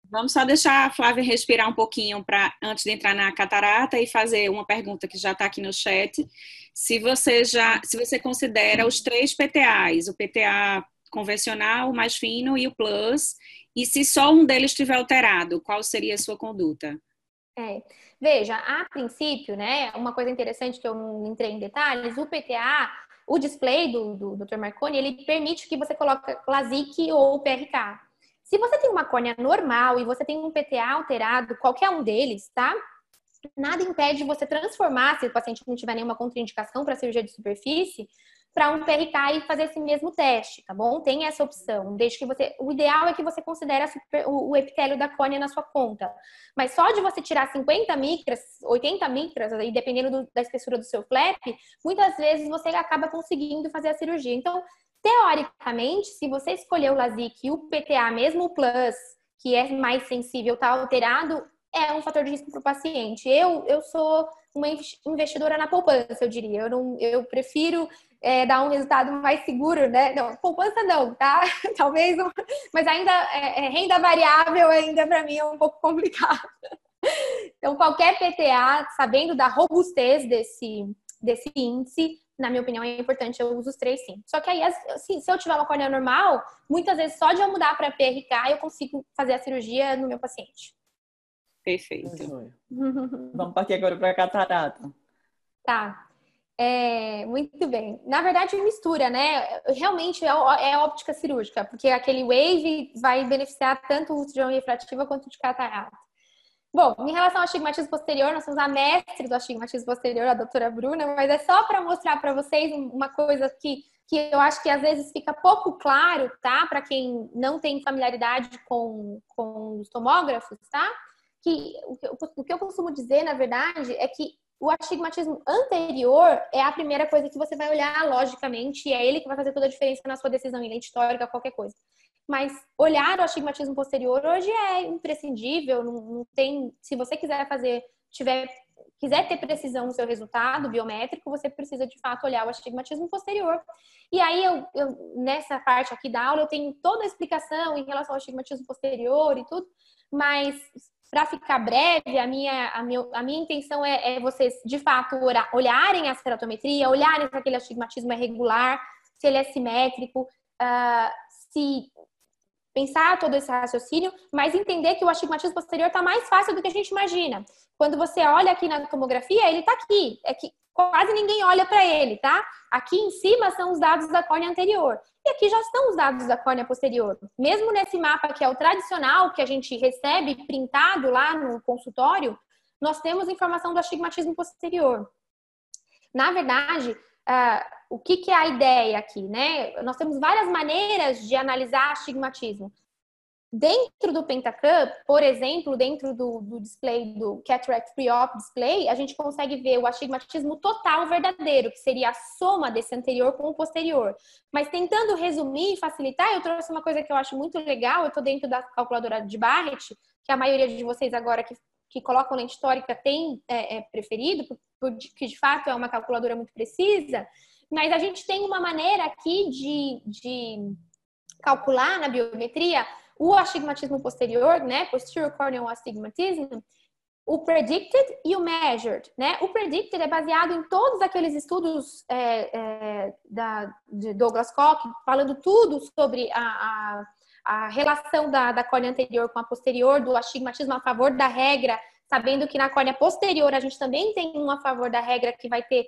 Vamos só deixar a Flávia respirar um pouquinho para antes de entrar na catarata e fazer uma pergunta que já está aqui no chat. Se você já, se você considera os três PTAs, o PTA convencional, o mais fino e o plus, e se só um deles estiver alterado, qual seria a sua conduta? É. Veja, a princípio, né, uma coisa interessante que eu não entrei em detalhes, o PTA, o display do, do Dr. Marconi, ele permite que você coloque LASIK ou PRK. Se você tem uma córnea normal e você tem um PTA alterado, qualquer um deles, tá? Nada impede você transformar, se o paciente não tiver nenhuma contraindicação para cirurgia de superfície, para um PRK e fazer esse mesmo teste, tá bom? Tem essa opção. Desde que você, o ideal é que você considere super, o, epitélio da córnea na sua conta. Mas só de você tirar 50 micras, 80 micras, dependendo do, da espessura do seu flap, muitas vezes você acaba conseguindo fazer a cirurgia. Então, Teoricamente, se você escolher o LASIK e o PTA, mesmo o Plus, que é mais sensível, está alterado, é um fator de risco para o paciente. Eu, eu sou uma investidora na poupança, eu diria. Eu, não, eu prefiro é, dar um resultado mais seguro, né? Não, poupança não, tá? (laughs) Talvez, mas ainda é, é, renda variável ainda para mim é um pouco complicado. Então, qualquer PTA, sabendo da robustez desse, desse índice, na minha opinião, é importante, eu uso os três sim. Só que aí, assim, se eu tiver uma córnea normal, muitas vezes só de eu mudar para PRK, eu consigo fazer a cirurgia no meu paciente. Perfeito. (laughs) Vamos partir agora para a catarata. Tá. É, muito bem. Na verdade, mistura, né? Realmente é, é óptica cirúrgica, porque aquele wave vai beneficiar tanto o uso de refrativa quanto de catarata. Bom, em relação ao astigmatismo posterior, nós temos a mestre do astigmatismo posterior, a doutora Bruna, mas é só para mostrar para vocês uma coisa que, que eu acho que às vezes fica pouco claro, tá? Para quem não tem familiaridade com, com os tomógrafos, tá? Que o, que o que eu costumo dizer, na verdade, é que o astigmatismo anterior é a primeira coisa que você vai olhar logicamente e é ele que vai fazer toda a diferença na sua decisão histórica, qualquer coisa. Mas olhar o astigmatismo posterior hoje é imprescindível, não, não tem, se você quiser fazer, tiver quiser ter precisão no seu resultado biométrico, você precisa de fato olhar o astigmatismo posterior. E aí, eu, eu, nessa parte aqui da aula, eu tenho toda a explicação em relação ao astigmatismo posterior e tudo, mas para ficar breve, a minha, a minha, a minha intenção é, é vocês, de fato, olharem a ceratometria, olharem se aquele astigmatismo é regular, se ele é simétrico, uh, se pensar todo esse raciocínio, mas entender que o astigmatismo posterior está mais fácil do que a gente imagina. Quando você olha aqui na tomografia, ele está aqui. É que quase ninguém olha para ele, tá? Aqui em cima são os dados da córnea anterior. E aqui já estão os dados da córnea posterior. Mesmo nesse mapa que é o tradicional, que a gente recebe printado lá no consultório, nós temos informação do astigmatismo posterior. Na verdade, uh, o que, que, é a ideia aqui, né? Nós temos várias maneiras de analisar astigmatismo. Dentro do Pentacam, por exemplo, dentro do, do display do Cataract Pre-Op Display, a gente consegue ver o astigmatismo total verdadeiro, que seria a soma desse anterior com o posterior. Mas tentando resumir e facilitar, eu trouxe uma coisa que eu acho muito legal, eu estou dentro da calculadora de Barrett, que a maioria de vocês agora que, que colocam lente histórica tem é, é, preferido, porque de fato é uma calculadora muito precisa, mas a gente tem uma maneira aqui de, de calcular na biometria o astigmatismo posterior, né? Posterior corneal astigmatism, o predicted e o measured, né? O predicted é baseado em todos aqueles estudos é, é, da, de Douglas Koch, falando tudo sobre a, a, a relação da, da córnea anterior com a posterior, do astigmatismo a favor da regra, sabendo que na córnea posterior a gente também tem um a favor da regra que vai ter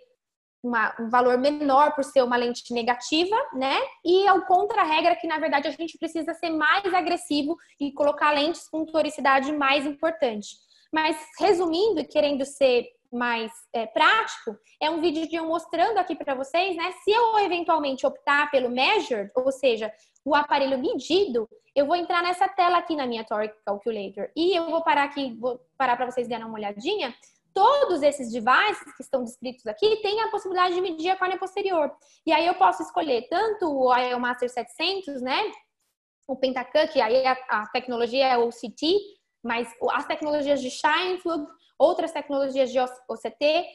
uma, um valor menor por ser uma lente negativa, né? E ao contra-regra que, na verdade, a gente precisa ser mais agressivo e colocar lentes com toricidade mais importante. Mas, resumindo e querendo ser mais é, prático, é um vídeo de eu mostrando aqui para vocês, né? Se eu eventualmente optar pelo measured, ou seja, o aparelho medido, eu vou entrar nessa tela aqui na minha Toric Calculator e eu vou parar aqui, vou parar para vocês darem uma olhadinha todos esses devices que estão descritos aqui têm a possibilidade de medir a córnea posterior. E aí eu posso escolher tanto o IOMaster 700, né? O Pentacam, que aí a, a tecnologia é o mas as tecnologias de Scheinflug, outras tecnologias de OCT,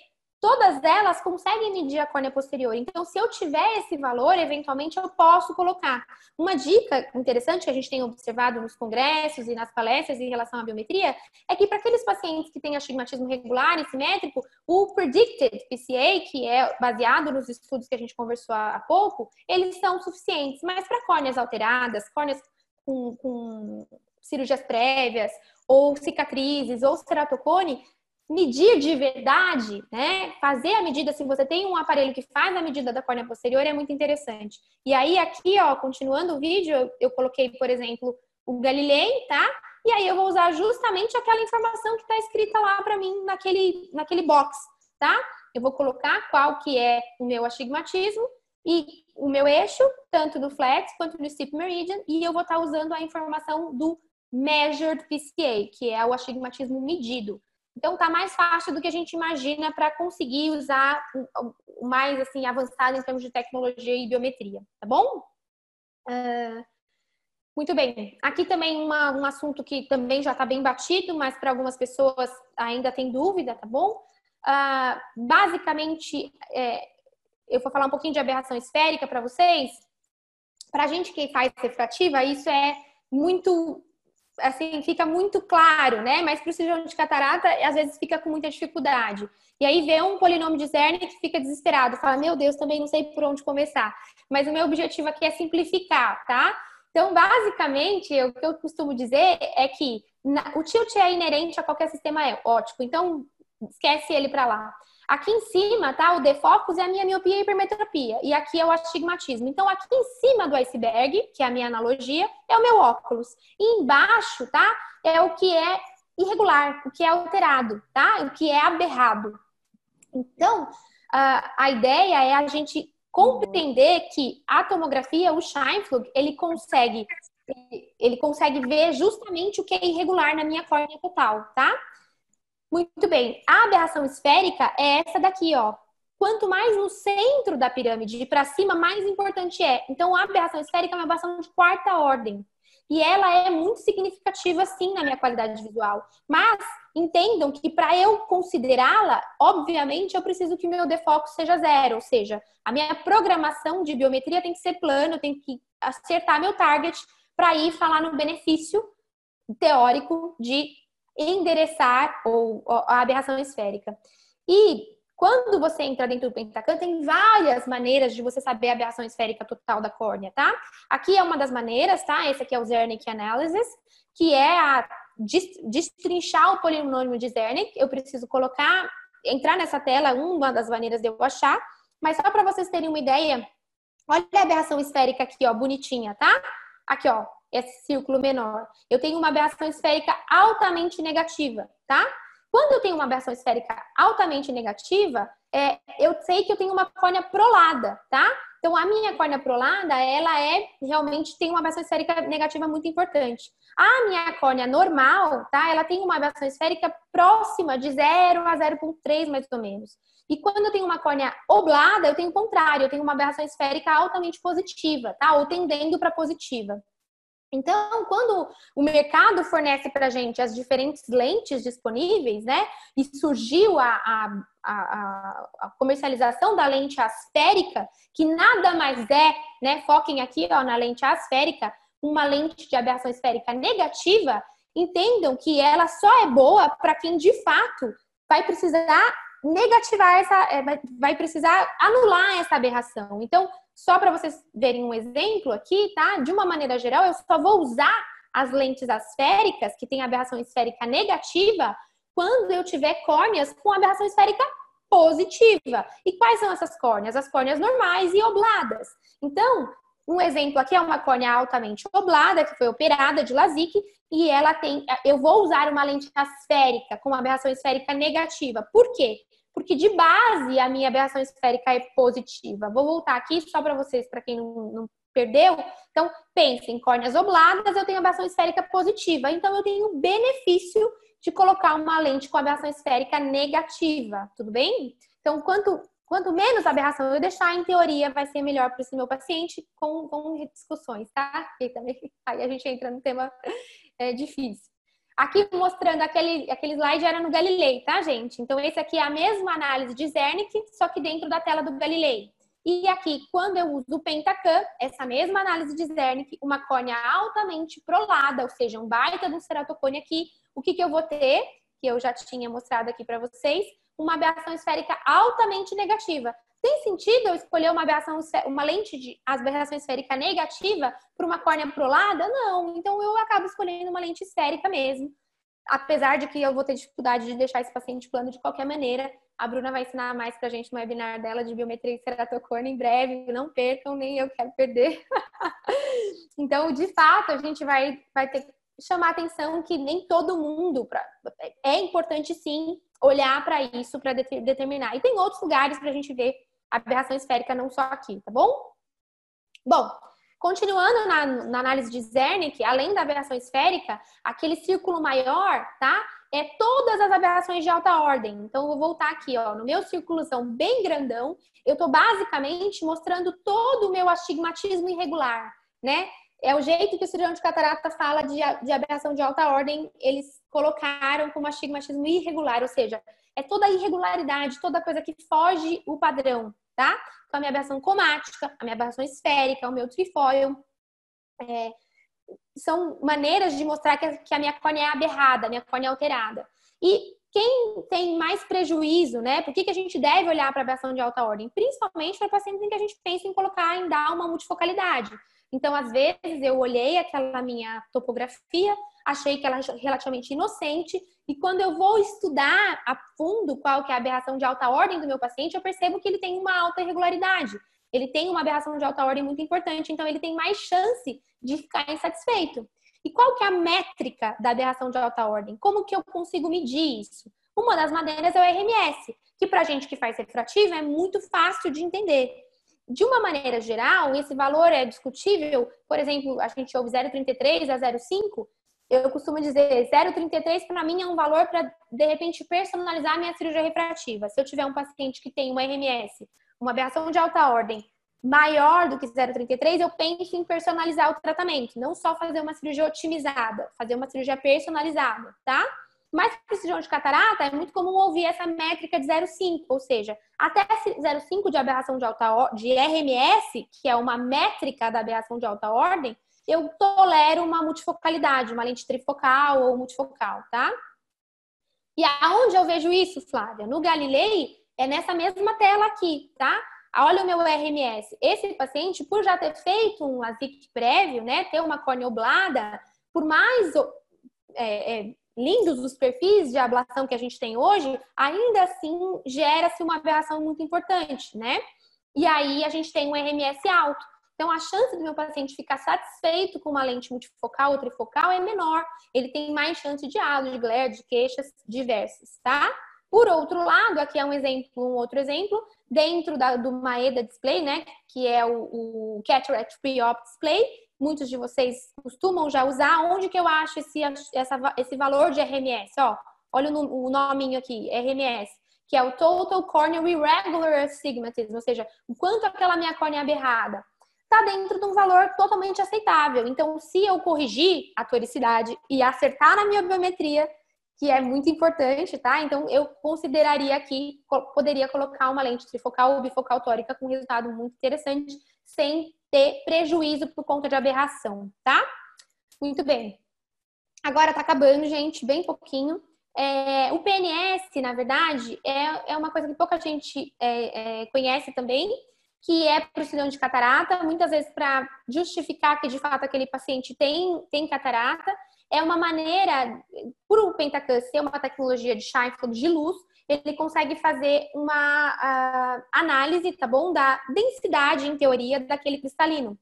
todas elas conseguem medir a córnea posterior. Então, se eu tiver esse valor, eventualmente eu posso colocar. Uma dica interessante que a gente tem observado nos congressos e nas palestras em relação à biometria é que para aqueles pacientes que têm astigmatismo regular e simétrico, o predicted PCA, que é baseado nos estudos que a gente conversou há pouco, eles são suficientes. Mas para córneas alteradas, córneas com, com cirurgias prévias, ou cicatrizes, ou ceratocone, medir de verdade, né? Fazer a medida, se você tem um aparelho que faz a medida da córnea posterior, é muito interessante. E aí, aqui, ó, continuando o vídeo, eu, eu coloquei, por exemplo, o Galilei, tá? E aí eu vou usar justamente aquela informação que está escrita lá para mim naquele, naquele box, tá? Eu vou colocar qual que é o meu astigmatismo e o meu eixo, tanto do flex quanto do steep meridian, e eu vou estar tá usando a informação do measured PCA, que é o astigmatismo medido. Então tá mais fácil do que a gente imagina para conseguir usar o mais assim avançado em termos de tecnologia e biometria, tá bom? Uh, muito bem. Aqui também uma, um assunto que também já está bem batido, mas para algumas pessoas ainda tem dúvida, tá bom? Uh, basicamente, é, eu vou falar um pouquinho de aberração esférica para vocês. Para a gente que faz refrativa, isso é muito assim, fica muito claro, né? Mas para o cirurgião de catarata, às vezes fica com muita dificuldade. E aí vê um polinômio de Zerne que fica desesperado, fala: Meu Deus, também não sei por onde começar. Mas o meu objetivo aqui é simplificar, tá? Então, basicamente, o que eu costumo dizer é que o tilt é inerente a qualquer sistema óptico, então esquece ele para lá. Aqui em cima, tá? O defocus é a minha miopia e hipermetropia. E aqui é o astigmatismo. Então, aqui em cima do iceberg, que é a minha analogia, é o meu óculos. E embaixo, tá? É o que é irregular, o que é alterado, tá? O que é aberrado. Então, a ideia é a gente compreender que a tomografia, o Scheinflug, ele consegue ele consegue ver justamente o que é irregular na minha córnea total, tá? Muito bem. A aberração esférica é essa daqui, ó. Quanto mais no centro da pirâmide para cima, mais importante é. Então, a aberração esférica é uma aberração de quarta ordem. E ela é muito significativa, sim, na minha qualidade visual. Mas entendam que para eu considerá-la, obviamente, eu preciso que meu defoco seja zero. Ou seja, a minha programação de biometria tem que ser plano, eu tenho que acertar meu target para ir falar no benefício teórico de endereçar ou, a aberração esférica. E quando você entra dentro do Pentacan, tem várias maneiras de você saber a aberração esférica total da córnea, tá? Aqui é uma das maneiras, tá? Esse aqui é o Zernick Analysis, que é a destrinchar o polinômio de Zernick. Eu preciso colocar, entrar nessa tela, uma das maneiras de eu achar. Mas só para vocês terem uma ideia, olha a aberração esférica aqui, ó, bonitinha, tá? Aqui, ó, esse círculo menor. Eu tenho uma aberração esférica altamente negativa, tá? Quando eu tenho uma aberração esférica altamente negativa, é, eu sei que eu tenho uma córnea prolada, tá? Então, a minha córnea prolada, ela é realmente tem uma aberração esférica negativa muito importante. A minha córnea normal, tá? Ela tem uma aberração esférica próxima de 0 a 0,3 mais ou menos. E quando eu tenho uma córnea oblada, eu tenho o contrário, eu tenho uma aberração esférica altamente positiva, tá? Ou tendendo para positiva. Então, quando o mercado fornece para a gente as diferentes lentes disponíveis, né, e surgiu a, a, a, a, comercialização da lente asférica, que nada mais é, né, foquem aqui ó, na lente asférica, uma lente de aberração esférica negativa, entendam que ela só é boa para quem de fato vai precisar negativar essa, é, vai precisar anular essa aberração. Então, só para vocês verem um exemplo aqui, tá? De uma maneira geral, eu só vou usar as lentes asféricas, que tem aberração esférica negativa, quando eu tiver córneas com aberração esférica positiva. E quais são essas córneas? As córneas normais e obladas. Então, um exemplo aqui é uma córnea altamente oblada, que foi operada de LASIK, e ela tem. Eu vou usar uma lente asférica com aberração esférica negativa. Por quê? Porque de base a minha aberração esférica é positiva. Vou voltar aqui só para vocês, para quem não, não, perdeu. Então, pensem, córneas obladas, eu tenho aberração esférica positiva. Então, eu tenho benefício de colocar uma lente com aberração esférica negativa, tudo bem? Então, quanto, quanto menos aberração eu deixar, em teoria, vai ser melhor para esse meu paciente, com, com discussões, tá? E também, (laughs) aí a gente entra no tema é, difícil. Aqui mostrando aquele, aquele slide era no Galilei, tá, gente? Então, esse aqui é a mesma análise de Zernick, só que dentro da tela do Galilei. E aqui, quando eu uso o Pentacan, essa mesma análise de Zernick, uma córnea altamente prolada, ou seja, um baita de um ceratocone aqui, o que, que eu vou ter? Que eu já tinha mostrado aqui para vocês, uma aberração esférica altamente negativa. Tem sentido eu escolher uma aberração, uma lente de aberração esférica negativa para uma córnea prolada? Não. Então eu acabo escolhendo uma lente esférica mesmo. Apesar de que eu vou ter dificuldade de deixar esse paciente plano de qualquer maneira. A Bruna vai ensinar mais pra gente no webinar dela de biometria e ceratocone em breve. Não percam, nem eu quero perder. (laughs) então, de fato, a gente vai, vai ter que chamar atenção que nem todo mundo. Pra, é importante sim olhar para isso para determinar. E tem outros lugares para a gente ver aberração esférica, não só aqui, tá bom? Bom, continuando na, na análise de Zernick, além da aberração esférica, aquele círculo maior, tá? É todas as aberrações de alta ordem. Então, eu vou voltar aqui, ó, no meu círculozão bem grandão, eu tô basicamente mostrando todo o meu astigmatismo irregular, né? É o jeito que o cirurgião de catarata fala de, de aberração de alta ordem, eles colocaram como astigmatismo irregular, ou seja, é toda irregularidade, toda coisa que foge o padrão, tá? Então, a minha aberração comática, a minha aberração esférica, o meu trifoil, é, são maneiras de mostrar que a, que a minha córnea é aberrada, a minha córnea é alterada. E quem tem mais prejuízo, né? Por que, que a gente deve olhar para a aberração de alta ordem? Principalmente para pacientes em que a gente pensa em colocar, em dar uma multifocalidade. Então, às vezes, eu olhei aquela minha topografia, achei que ela é relativamente inocente, e quando eu vou estudar a fundo qual que é a aberração de alta ordem do meu paciente, eu percebo que ele tem uma alta irregularidade. Ele tem uma aberração de alta ordem muito importante, então ele tem mais chance de ficar insatisfeito. E qual que é a métrica da aberração de alta ordem? Como que eu consigo medir isso? Uma das maneiras é o RMS, que para gente que faz refrativo é muito fácil de entender. De uma maneira geral, esse valor é discutível, por exemplo, a gente ouve 0,33 a 0,5, eu costumo dizer 0,33 para mim é um valor para, de repente, personalizar minha cirurgia refrativa. Se eu tiver um paciente que tem uma RMS, uma aberração de alta ordem, maior do que 0,33, eu penso em personalizar o tratamento, não só fazer uma cirurgia otimizada, fazer uma cirurgia personalizada, tá? Mas para cirurgião de catarata é muito comum ouvir essa métrica de 0,5, ou seja, até 0,5 de aberração de alta de RMS, que é uma métrica da aberração de alta ordem, eu tolero uma multifocalidade, uma lente trifocal ou multifocal, tá? E aonde eu vejo isso, Flávia? No Galilei é nessa mesma tela aqui, tá? Olha o meu RMS. Esse paciente, por já ter feito um ASIC prévio, né, ter uma córnea oblada, por mais é, é, lindos os perfis de ablação que a gente tem hoje, ainda assim gera-se uma aberração muito importante, né? E aí a gente tem um RMS alto. Então, a chance do meu paciente ficar satisfeito com uma lente multifocal ou trifocal é menor. Ele tem mais chance de halo, de glare, de queixas diversas, tá? Por outro lado, aqui é um exemplo, um outro exemplo, dentro da, do Maeda Display, né, que é o, o Cataract Pre-Op Display, muitos de vocês costumam já usar, onde que eu acho esse, essa, esse valor de RMS, ó, olha o, o nominho aqui, RMS, que é o Total Corneal Irregular Astigmatism, ou seja, o quanto aquela minha córnea é aberrada, está dentro de um valor totalmente aceitável. Então, se eu corrigir a toricidade e acertar na minha biometria, que é muito importante, tá? Então, eu consideraria que poderia colocar uma lente trifocal ou bifocal tórica com resultado muito interessante, sem ter prejuízo por conta de aberração, tá? Muito bem. Agora tá acabando, gente, bem pouquinho. É, o PNS, na verdade, é, é uma coisa que pouca gente é, é, conhece também, que é para o cirurgião de catarata, muitas vezes para justificar que de fato aquele paciente tem, tem catarata, é uma maneira, por o Pentacam ser uma tecnologia de Scheinfeld de luz, ele consegue fazer uma uh, análise, tá bom, da densidade, em teoria, daquele cristalino.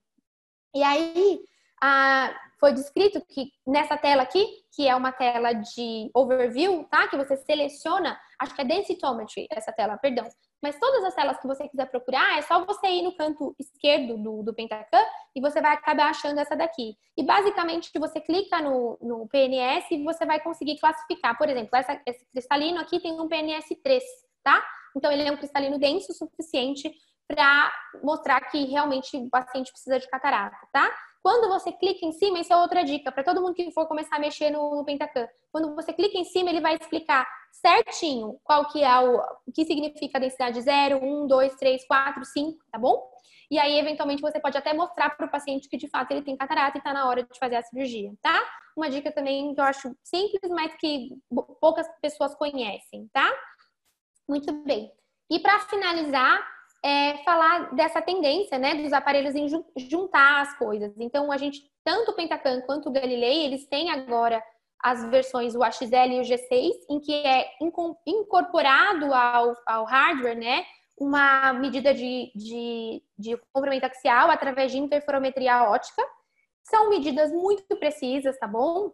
E aí, uh, foi descrito que nessa tela aqui, que é uma tela de overview, tá? Que você seleciona, acho que é densitometry essa tela, perdão. Mas todas as telas que você quiser procurar, é só você ir no canto esquerdo do, do Pentacam e você vai acabar achando essa daqui. E basicamente você clica no, no PNS e você vai conseguir classificar. Por exemplo, essa, esse cristalino aqui tem um PNS 3, tá? Então ele é um cristalino denso o suficiente para mostrar que realmente o paciente precisa de catarata, tá? Quando você clica em cima, isso é outra dica para todo mundo que for começar a mexer no, no Pentacam. Quando você clica em cima, ele vai explicar certinho qual que é o, o que significa a densidade 0, 1, 2, 3, 4, 5, tá bom? E aí, eventualmente, você pode até mostrar para o paciente que de fato ele tem catarata e está na hora de fazer a cirurgia, tá? Uma dica também que eu acho simples, mas que poucas pessoas conhecem, tá? Muito bem. E para finalizar, é, falar dessa tendência, né, dos aparelhos em juntar as coisas. Então, a gente, tanto o Pentacam quanto o Galilei, eles têm agora as versões o AXL e o G6, em que é incorporado ao, ao hardware, né, uma medida de, de, de comprimento axial através de interferometria ótica. São medidas muito precisas, tá bom?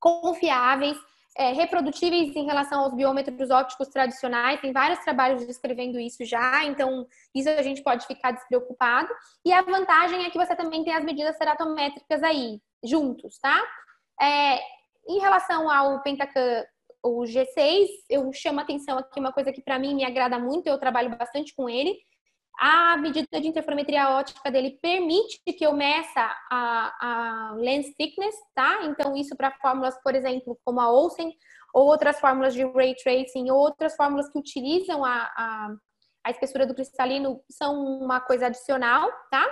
Confiáveis, é, reprodutíveis em relação aos biômetros ópticos tradicionais. Tem vários trabalhos descrevendo isso já, então isso a gente pode ficar despreocupado. E a vantagem é que você também tem as medidas ceratométricas aí, juntos, tá? É, em relação ao Pentacam, o G6, eu chamo a atenção aqui uma coisa que para mim me agrada muito, eu trabalho bastante com ele, a medida de interferometria óptica dele permite que eu meça a, a lens thickness, tá? Então, isso para fórmulas, por exemplo, como a Olsen, ou outras fórmulas de ray tracing, ou outras fórmulas que utilizam a, a, a espessura do cristalino, são uma coisa adicional, tá?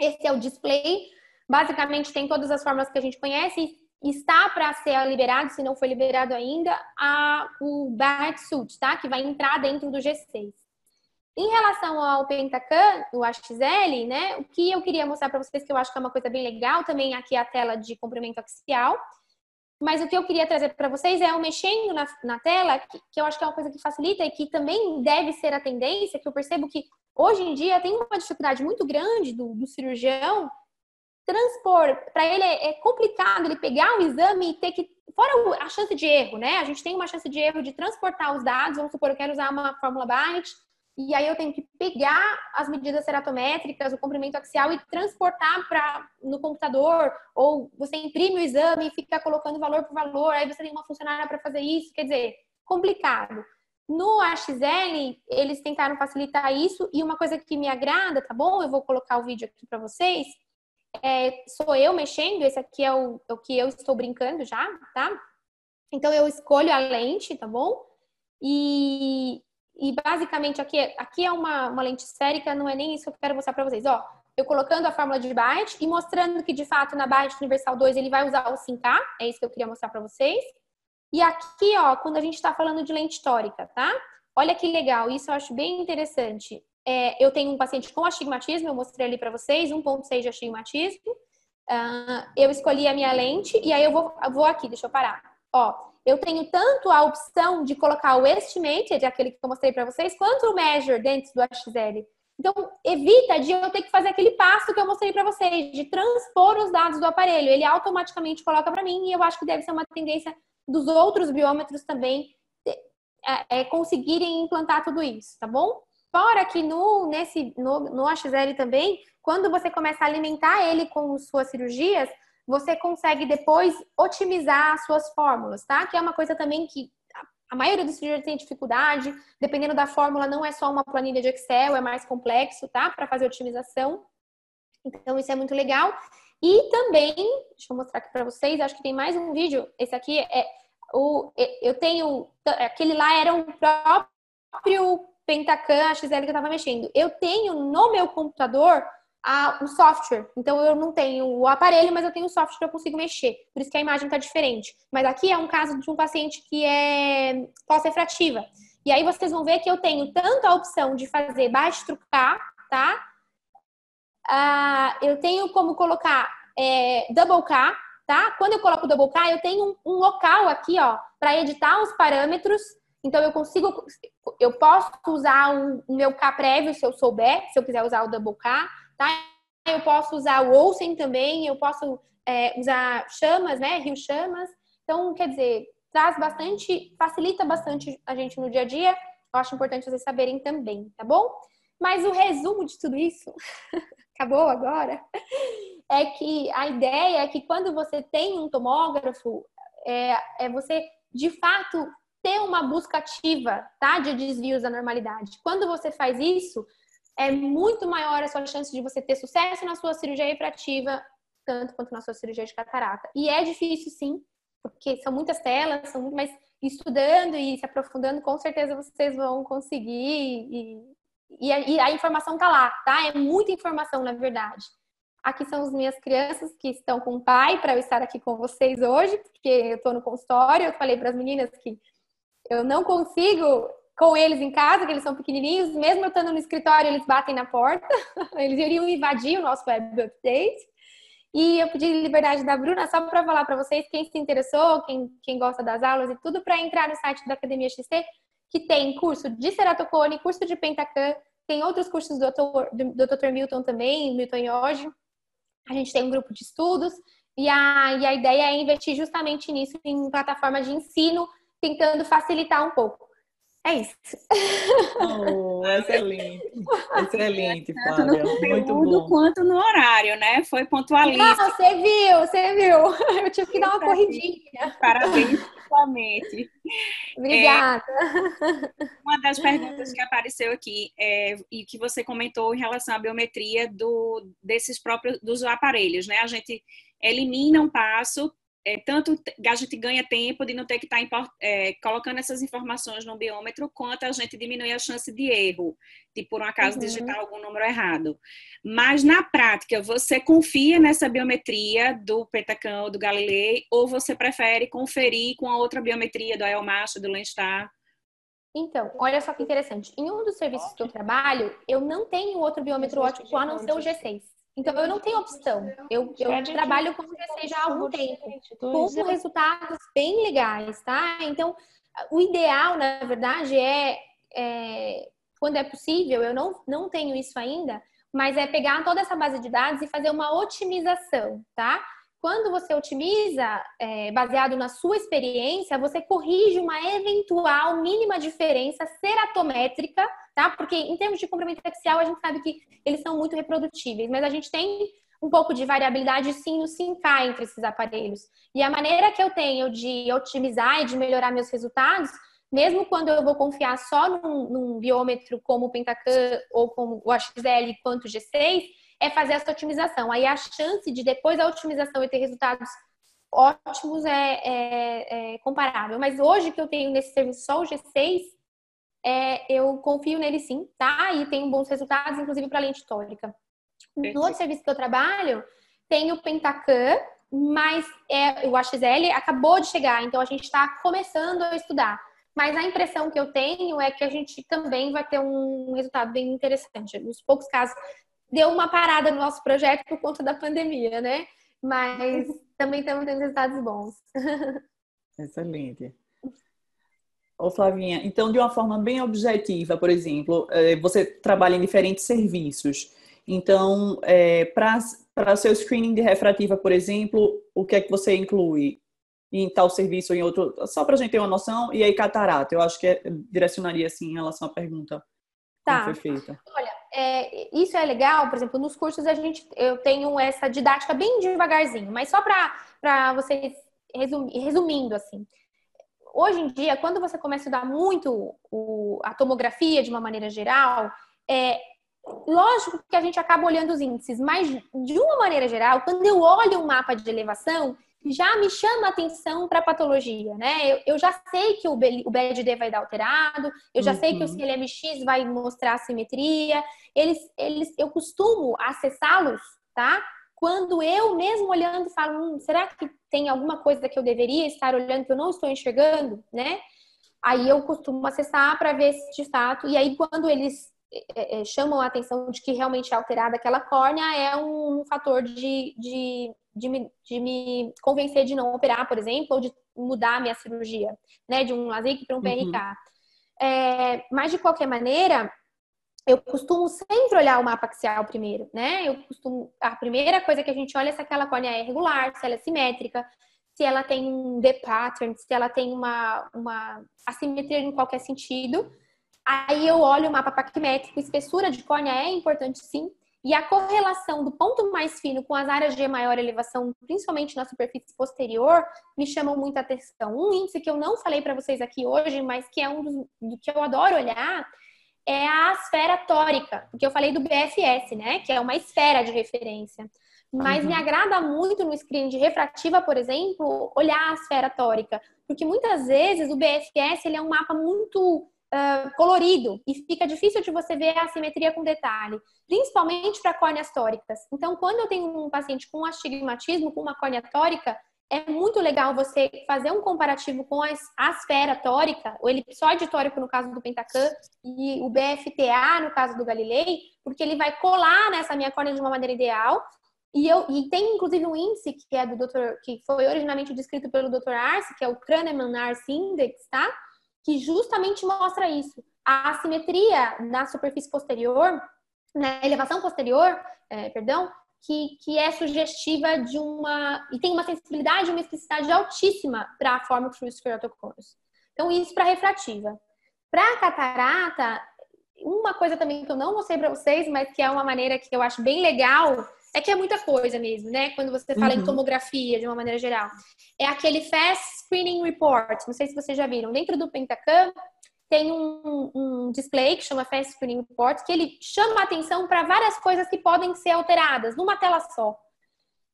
Esse é o display. Basicamente, tem todas as fórmulas que a gente conhece está para ser liberado, se não foi liberado ainda, a, o Barrett Suit, tá? Que vai entrar dentro do G6. Em relação ao Pentacan, o AXL, né? O que eu queria mostrar para vocês, que eu acho que é uma coisa bem legal, também aqui a tela de comprimento axial. Mas o que eu queria trazer para vocês é o mexendo na, na tela, que, que, eu acho que é uma coisa que facilita e que também deve ser a tendência, que eu percebo que hoje em dia tem uma dificuldade muito grande do, do cirurgião transpor. Para ele é, é complicado ele pegar o exame e ter que. Fora a chance de erro, né? A gente tem uma chance de erro de transportar os dados. Vamos supor, eu quero usar uma fórmula Barrett e aí eu tenho que pegar as medidas ceratométricas, o comprimento axial e transportar para no computador, ou você imprime o exame e fica colocando valor por valor, aí você tem uma funcionária para fazer isso, quer dizer, complicado. No AXL, eles tentaram facilitar isso e uma coisa que me agrada, tá bom? Eu vou colocar o vídeo aqui para vocês. É, sou eu mexendo, esse aqui é o, é o que eu estou brincando já, tá? Então eu escolho a lente, tá bom? E, e basicamente aqui, aqui é uma, uma lente esférica, não é nem isso que eu quero mostrar para vocês. Ó, eu colocando a fórmula de Barrett e mostrando que de fato na Barrett Universal 2 ele vai usar o 5K, é isso que eu queria mostrar para vocês. E aqui, ó, quando a gente está falando de lente tórica, tá? Olha que legal, isso eu acho bem interessante. É, eu tenho um paciente com astigmatismo, eu mostrei ali para vocês, 1.6 de astigmatismo. Uh, eu escolhi a minha lente e aí eu vou, eu vou aqui, deixa eu parar. Ó, eu tenho tanto a opção de colocar o estimated, aquele que eu mostrei para vocês, quanto o measure dentro do HXL. Então, evita de eu ter que fazer aquele passo que eu mostrei para vocês, de transpor os dados do aparelho. Ele automaticamente coloca para mim e eu acho que deve ser uma tendência dos outros biômetros também é, é, conseguirem implantar tudo isso, tá bom? Fora que no, nesse, no, no também, quando você começa a alimentar ele com suas cirurgias, você consegue depois otimizar as suas fórmulas, tá? Que é uma coisa também que a maioria dos cirurgiões tem dificuldade, dependendo da fórmula, não é só uma planilha de Excel, é mais complexo, tá? Para fazer otimização. Então, isso é muito legal. E também, deixa eu mostrar aqui para vocês, acho que tem mais um vídeo. Esse aqui é o. Eu tenho. Aquele lá era um próprio Pentacan XL que eu estava mexendo. Eu tenho no meu computador a, o software. Então eu não tenho o aparelho, mas eu tenho o software que eu consigo mexer. Por isso que a imagem está diferente. Mas aqui é um caso de um paciente que é pós-refrativa. E aí vocês vão ver que eu tenho tanto a opção de fazer baixo trucar, tá? Ah, eu tenho como colocar é, double K, tá? Quando eu coloco double K, eu tenho um, um local aqui, ó, para editar os parâmetros. Então eu consigo, eu posso usar o, meu K prévio se eu souber, se eu quiser usar o double K tá? Eu posso usar o Olsen também, eu posso é, usar chamas, né? Rio chamas. Então, quer dizer, traz bastante, facilita bastante a gente no dia a dia. Eu acho importante vocês saberem também, tá bom? Mas o resumo de tudo isso, (laughs) acabou agora, é que a ideia é que quando você tem um tomógrafo, é, é você de fato ter uma busca ativa, tá? De desvios da normalidade. Quando você faz isso, é muito maior a sua chance de você ter sucesso na sua cirurgia refrativa, tanto quanto na sua cirurgia de catarata. E é difícil, sim, porque são muitas telas, são muito, mas estudando e se aprofundando, com certeza vocês vão conseguir. E, e, a, e a informação tá lá, tá? É muita informação, na verdade. Aqui são as minhas crianças que estão com o pai para eu estar aqui com vocês hoje, porque eu estou no consultório. Eu falei para as meninas que eu não consigo com eles em casa, que eles são pequenininhos, mesmo eu estando no escritório, eles batem na porta, (laughs) eles iriam invadir o nosso web update. E eu pedi liberdade da Bruna só para falar para vocês, quem se interessou, quem, quem gosta das aulas e tudo, para entrar no site da Academia XT, que tem curso de ceratocone, curso de pentacan, tem outros cursos do Dr. do Dr. Milton também, Milton hoje. A gente tem um grupo de estudos e a, e a ideia é investir justamente nisso, em plataforma de ensino, tentando facilitar um pouco. É isso. Oh, excelente. (laughs) Excelente, Tanto no conteúdo bom. quanto no horário, né? Foi pontualista. Não, você viu, você viu. (laughs) Eu tive que dar uma corridinha. Parabéns, (laughs) principalmente. Obrigada. É, uma das perguntas que apareceu aqui é, e que você comentou em relação à biometria do, desses próprios dos aparelhos, né? A gente elimina um passo é, tanto a gente ganha tempo de não ter que estar tá é, colocando essas informações no biômetro, quanto a gente diminui a chance de erro, de por um acaso uhum. digitar algum número errado. Mas na prática, você confia nessa biometria do Petacão ou do Galilei, ou você prefere conferir com a outra biometria do Elmacha, do Lenstar? Então, olha só que interessante. Em um dos serviços que eu trabalho, eu não tenho outro biômetro ótico a não ser o G6. Então, eu não tenho opção. Eu, eu trabalho com o G6 já há algum tempo, com resultados bem legais, tá? Então, o ideal, na verdade, é, é quando é possível, eu não, não tenho isso ainda, mas é pegar toda essa base de dados e fazer uma otimização, tá? Quando você otimiza, é, baseado na sua experiência, você corrige uma eventual mínima diferença ceratométrica, tá? Porque em termos de comprimento axial, a gente sabe que eles são muito reprodutíveis, mas a gente tem um pouco de variabilidade sim no SINCA entre esses aparelhos. E a maneira que eu tenho de otimizar e de melhorar meus resultados, mesmo quando eu vou confiar só num, num biômetro como o Pentacam ou como o HL quanto o G6, é fazer essa otimização. Aí a chance de depois da otimização e ter resultados ótimos é, é, é comparável. Mas hoje que eu tenho nesse serviço só o G6, é, eu confio nele sim, tá? E tenho bons resultados, inclusive para lente tórica. No outro serviço que eu trabalho, tem o Pentacam, mas é, o HL acabou de chegar, então a gente está começando a estudar. Mas a impressão que eu tenho é que a gente também vai ter um resultado bem interessante. Nos poucos casos deu uma parada no nosso projeto por conta da pandemia, né? Mas também estamos tendo resultados bons. (laughs) Excelente. Ô Flavinha, então de uma forma bem objetiva, por exemplo, é, você trabalha em diferentes serviços. Então, é, para seu screening de refrativa, por exemplo, o que é que você inclui em tal serviço ou em outro? Só para a gente ter uma noção. E aí, catarata, eu acho que é, direcionaria assim em relação à pergunta tá. que foi feita. Olha, é, isso é legal, por exemplo, nos cursos a gente, eu tenho essa didática bem devagarzinho, mas só para vocês resumir, resumindo assim. Hoje em dia, quando você começa a estudar muito o, a tomografia de uma maneira geral, é, lógico que a gente acaba olhando os índices, mas de uma maneira geral, quando eu olho um mapa de elevação, já me chama atenção para a patologia, né? Eu, eu, já sei que o, o BED vai dar alterado, eu já uhum. sei que o CLMX vai mostrar assimetria. Eles, eles, eu costumo acessá-los, tá? Quando eu mesmo olhando falo, hum, será que tem alguma coisa que eu deveria estar olhando que eu não estou enxergando, né? Aí eu costumo acessar para ver se de fato. E aí quando eles é, é, chamam a atenção de que realmente é alterada aquela córnea, é um, um fator de, de de me, de me convencer de não operar, por exemplo, ou de mudar a minha cirurgia, né, de um LASIK para um PRK. Uhum. É, mas, de qualquer maneira, eu costumo sempre olhar o mapa axial primeiro, né? Eu costumo, a primeira coisa que a gente olha é se aquela córnea é regular, se ela é simétrica, se ela tem um D-pattern, se ela tem uma, uma assimetria em qualquer sentido. Aí eu olho o mapa paquimétrico, espessura de córnea é importante sim, e a correlação do ponto mais fino com as áreas de maior elevação, principalmente na superfície posterior, me chamam muita atenção. Um índice que eu não falei para vocês aqui hoje, mas que é um dos do que eu adoro olhar, é a esfera tórica, porque eu falei do BFS, né, que é uma esfera de referência. Mas uhum. me agrada muito no screen de refrativa, por exemplo, olhar a esfera tórica, porque muitas vezes o BFS ele é um mapa muito colorido e fica difícil de você ver a assimetria com detalhe, principalmente para córneas tóricas. Então, quando eu tenho um paciente com astigmatismo, com uma córnea tórica, é muito legal você fazer um comparativo com a esfera tórica, o elipsoide tórico no caso do Pentacam e o BFTA no caso do Galilei, porque ele vai colar nessa minha córnea de uma maneira ideal. E, eu, e tem inclusive um índice que é do Dr. que foi originalmente descrito pelo Dr. Arce, que é o Kahneman-Arce Index, tá? Que justamente mostra isso. A assimetria na superfície posterior, na elevação posterior, é, perdão, que, que é sugestiva de uma. e tem uma sensibilidade e uma especificidade altíssima para a forma de fluidos keratoconus. Então, isso para refrativa. Para catarata, uma coisa também que eu não mostrei para vocês, mas que é uma maneira que eu acho bem legal é que é muita coisa mesmo, né? Quando você fala uhum. em tomografia de uma maneira geral. É aquele Fast Screening Report. Não sei se vocês já viram. Dentro do Pentacam tem um, um display que chama Fast Screening Report, que ele chama a atenção para várias coisas que podem ser alteradas numa tela só.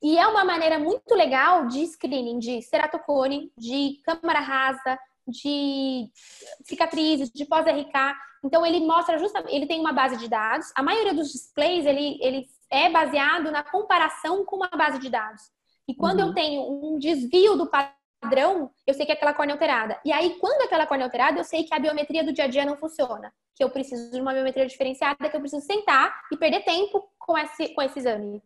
E é uma maneira muito legal de screening de ceratocone, de câmara rasa, de cicatrizes, de pós-RK. Então ele mostra justamente, ele tem uma base de dados. A maioria dos displays ele, ele é baseado na comparação com uma base de dados. E quando uhum. eu tenho um desvio do padrão, eu sei que é aquela córnea alterada. E aí, quando é aquela córnea alterada, eu sei que a biometria do dia a dia não funciona. Que eu preciso de uma biometria diferenciada, que eu preciso sentar e perder tempo com esse, com esse exame.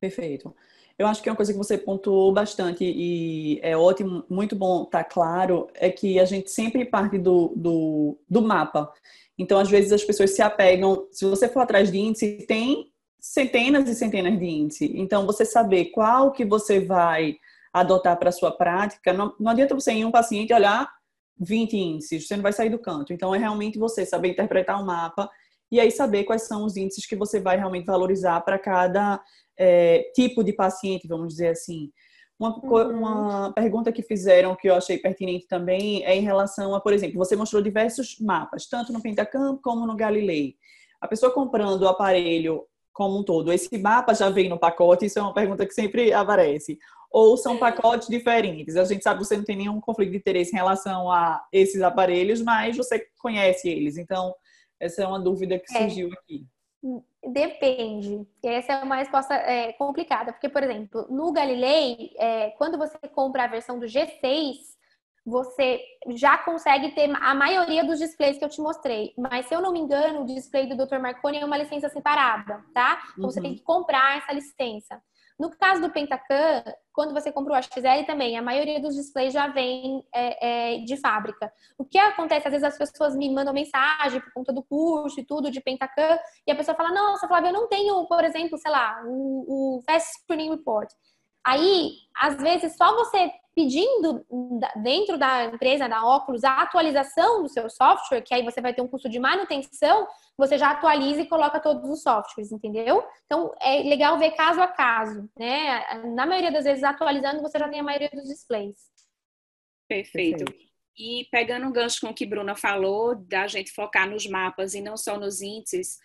Perfeito. Eu acho que uma coisa que você pontuou bastante e é ótimo, muito bom estar tá claro, é que a gente sempre parte do, do, do mapa. Então, às vezes, as pessoas se apegam. Se você for atrás de índice, tem centenas e centenas de índice. Então, você saber qual que você vai adotar para a sua prática, não, não adianta você em um paciente olhar 20 índices, você não vai sair do canto. Então, é realmente você saber interpretar o mapa e aí saber quais são os índices que você vai realmente valorizar para cada é, tipo de paciente, vamos dizer assim. Uma, uhum. uma, pergunta que fizeram que eu achei pertinente também é em relação a, por exemplo, você mostrou diversos mapas, tanto no Pentacam como no Galilei. A pessoa comprando o aparelho como um todo, esse mapa já vem no pacote? Isso é uma pergunta que sempre aparece. Ou são pacotes diferentes? A gente sabe que você não tem nenhum conflito de interesse em relação a esses aparelhos, mas você conhece eles. Então, essa é uma dúvida que é. surgiu é. aqui. Depende. Essa é uma resposta é, complicada, porque, por exemplo, no Galilei, é, quando você compra a versão do G6, você já consegue ter a maioria dos displays que eu te mostrei. Mas, se eu não me engano, o display do Dr. Marconi é uma licença separada, tá? Então, uhum. você tem que comprar essa licença. No caso do Pentacam, quando você compra o XL também, a maioria dos displays já vem é, é, de fábrica. O que acontece, às vezes as pessoas me mandam mensagem por conta do curso e tudo de Pentacam, e a pessoa fala, nossa, Flávia, eu não tenho, por exemplo, sei lá, o, o Fast Screening Report. Aí, às vezes, só você pedindo dentro da empresa, da óculos, a atualização do seu software, que aí você vai ter um custo de manutenção, você já atualiza e coloca todos os softwares, entendeu? Então, é legal ver caso a caso, né? Na maioria das vezes, atualizando, você já tem a maioria dos displays. Perfeito. Perfeito. E pegando um gancho com o que Bruna falou, da gente focar nos mapas e não só nos índices,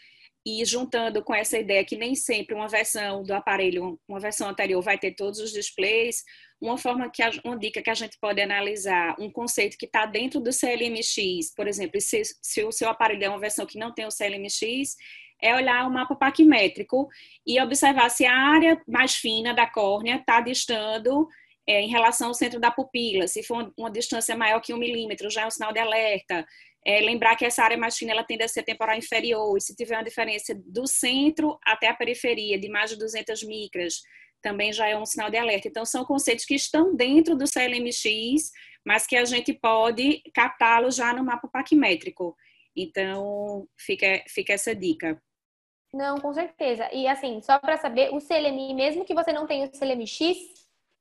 e juntando com essa ideia que nem sempre uma versão do aparelho, uma versão anterior vai ter todos os displays, uma forma que uma dica que a gente pode analisar um conceito que está dentro do CLMX, por exemplo, se, se o seu aparelho é uma versão que não tem o CLMX, é olhar o mapa paquimétrico e observar se a área mais fina da córnea está distando é, em relação ao centro da pupila. Se for uma distância maior que um milímetro, já é um sinal de alerta. É, lembrar que essa área mais fina ela tende a ser temporal inferior, e se tiver uma diferença do centro até a periferia de mais de 200 micras, também já é um sinal de alerta. Então, são conceitos que estão dentro do CLMX, mas que a gente pode captá-los já no mapa paquimétrico. Então, fica, fica essa dica. Não, com certeza. E assim, só para saber, o CLMI, mesmo que você não tenha o CLMX,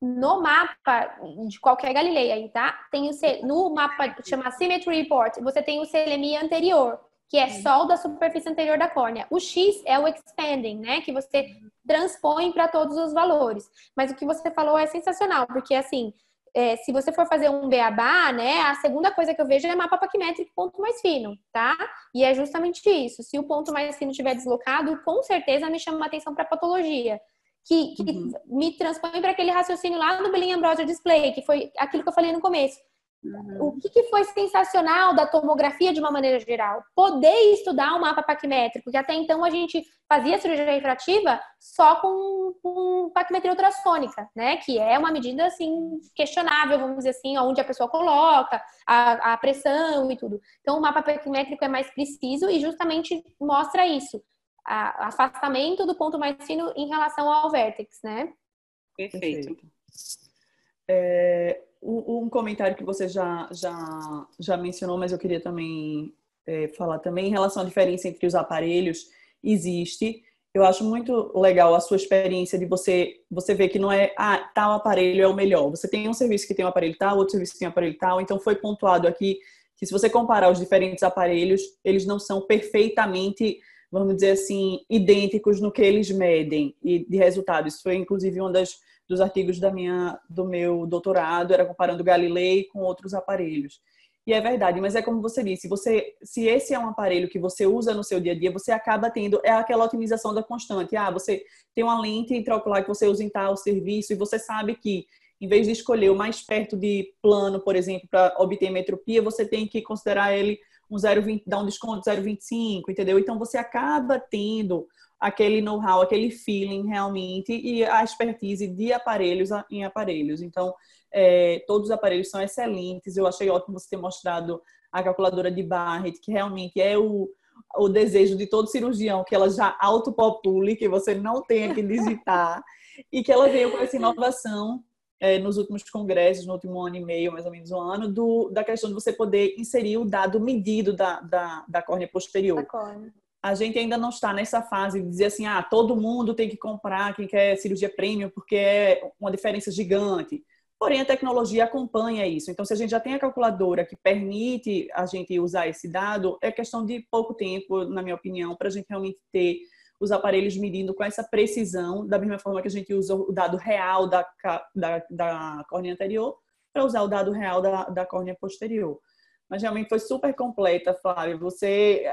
no mapa de qualquer Galileia tá? Tem o, no mapa chama Symmetry Report, você tem o CLMI anterior que é só o da superfície anterior da córnea. O X é o expanding, né? Que você transpõe para todos os valores. Mas o que você falou é sensacional, porque assim, é, se você for fazer um beabá, né, a segunda coisa que eu vejo é mapa paquimétrico ponto mais fino, tá? E é justamente isso. Se o ponto mais fino estiver deslocado, com certeza me chama a atenção para patologia. Que, que uhum. me transpõe para aquele raciocínio lá no Belém Ambrosio Display, que foi aquilo que eu falei no começo. Uhum. O que, que, foi sensacional da tomografia de uma maneira geral? Poder estudar o mapa paquimétrico, porque até então a gente fazia cirurgia refrativa só com, com paquimetria ultrassônica, né? Que é uma medida assim questionável, vamos dizer assim, onde a pessoa coloca a, a pressão e tudo. Então o mapa paquimétrico é mais preciso e justamente mostra isso, a, afastamento do ponto mais fino em relação ao vértex, né? Perfeito. É, um comentário que você já, já, já mencionou, mas eu queria também é, falar também em relação à diferença entre os aparelhos, existe. Eu acho muito legal a sua experiência de você você ver que não é ah, tal aparelho é o melhor. Você tem um serviço que tem um aparelho tal, outro serviço que tem um aparelho tal, então foi pontuado aqui que se você comparar os diferentes aparelhos, eles não são perfeitamente, vamos dizer assim, idênticos no que eles medem e de resultado. Isso foi inclusive uma das dos artigos da minha, do meu doutorado, era comparando Galilei com outros aparelhos. E é verdade, mas é como você disse, você, se esse é um aparelho que você usa no seu dia a dia, você acaba tendo é aquela otimização da constante. Ah, você tem uma lente intraocular que você usa em tal serviço e você sabe que em vez de escolher o mais perto de plano, por exemplo, para obter metropia, você tem que considerar ele um 0,20, dar um desconto de 0,25, entendeu? Então você acaba tendo aquele know-how, aquele feeling realmente e a expertise de aparelhos em aparelhos. Então, é, todos os aparelhos são excelentes. Eu achei ótimo você ter mostrado a calculadora de Barrett, que realmente é o, o desejo de todo cirurgião, que ela já autopopule, que você não tenha que digitar, (laughs) e que ela veio com essa inovação é, nos últimos congressos, no último ano e meio, mais ou menos um ano, do, da questão de você poder inserir o dado medido da, da, da córnea posterior. A gente ainda não está nessa fase de dizer assim, ah, todo mundo tem que comprar quem quer cirurgia premium porque é uma diferença gigante. Porém, a tecnologia acompanha isso. Então, se a gente já tem a calculadora que permite a gente usar esse dado, é questão de pouco tempo, na minha opinião, para a gente realmente ter os aparelhos medindo com essa precisão, da mesma forma que a gente usa o dado real da, da, da córnea anterior, para usar o dado real da, da córnea posterior. Mas realmente foi super completa, Flávia. Você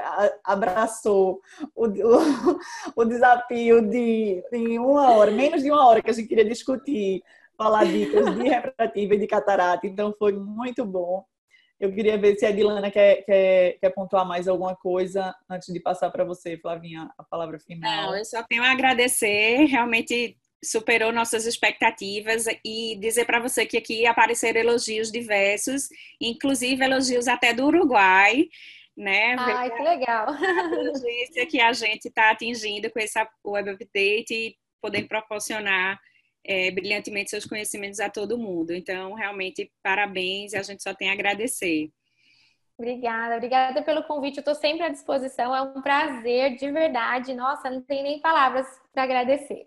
abraçou o, o, o desafio de, em uma hora, menos de uma hora que a gente queria discutir falar dicas de refrativa e de catarata, então foi muito bom. Eu queria ver se a Dilana quer, quer, quer pontuar mais alguma coisa antes de passar para você, Flavinha, a palavra final. Não, eu só tenho a agradecer, realmente superou nossas expectativas e dizer para você que aqui apareceram elogios diversos, inclusive elogios até do Uruguai, né? Ai, que legal! A que a gente está atingindo com esse web update e poder proporcionar é, brilhantemente seus conhecimentos a todo mundo. Então, realmente, parabéns e a gente só tem a agradecer. Obrigada, obrigada pelo convite. Eu estou sempre à disposição. É um prazer, de verdade. Nossa, não tem nem palavras para agradecer.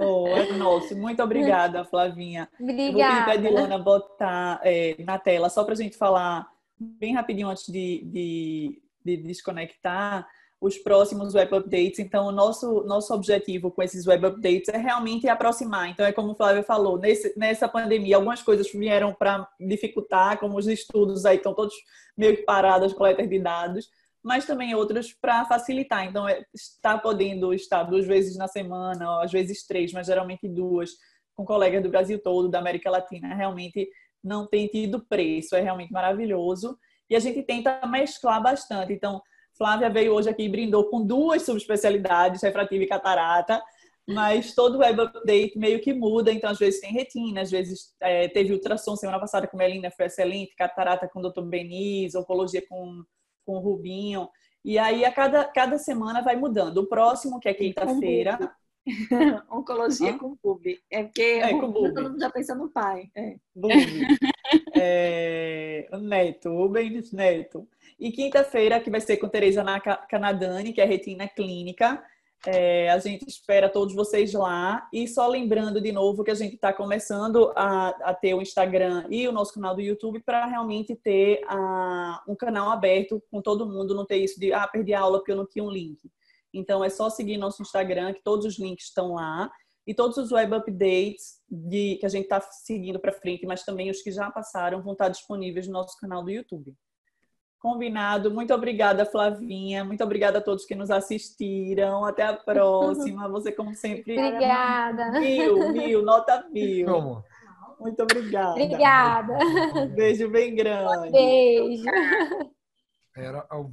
Oh, é nosso. Muito obrigada, Flavinha. Obrigada. Eu vou pedir para a Dilana botar é, na tela, só para a gente falar bem rapidinho antes de, de, de desconectar os próximos web updates. Então, o nosso, nosso objetivo com esses web updates é realmente aproximar. Então, é como o Flávio falou, nesse, nessa pandemia, algumas coisas vieram para dificultar, como os estudos aí estão todos meio que parados, coletas de dados, mas também outras para facilitar. Então, é, está podendo estar duas vezes na semana, às vezes três, mas geralmente duas, com colegas do Brasil todo, da América Latina, realmente não tem tido preço, é realmente maravilhoso. E a gente tenta mesclar bastante. Então, Flávia veio hoje aqui e brindou com duas subespecialidades, refrativa e catarata, mas todo web update meio que muda, então às vezes tem retina, às vezes é, teve ultrassom semana passada com Melina, foi excelente, catarata com o Dr. Beniz, oncologia com, com o Rubinho, e aí a cada, cada semana vai mudando. O próximo, que é quinta-feira... (laughs) Oncologia Hã? com pub. É porque é, com todo mundo já pensa no pai. É. é, neto, Rubens Neto. E quinta-feira, que vai ser com Tereza Canadani, que é retina clínica. É, a gente espera todos vocês lá. E só lembrando de novo que a gente está começando a, a, ter o Instagram e o nosso canal do YouTube para realmente ter a, um canal aberto com todo mundo, não ter isso de ah, perdi a aula porque eu não tinha um link. Então é só seguir nosso Instagram, que todos os links estão lá. E todos os web updates de, que a gente está seguindo para frente, mas também os que já passaram, vão estar disponíveis no nosso canal do YouTube. Combinado. Muito obrigada, Flavinha. Muito obrigada a todos que nos assistiram. Até a próxima. (laughs) Você, como sempre. Obrigada. Mil, mil, nota mil. Como? Muito obrigada. Obrigada. Um beijo bem grande. Um beijo. Era ao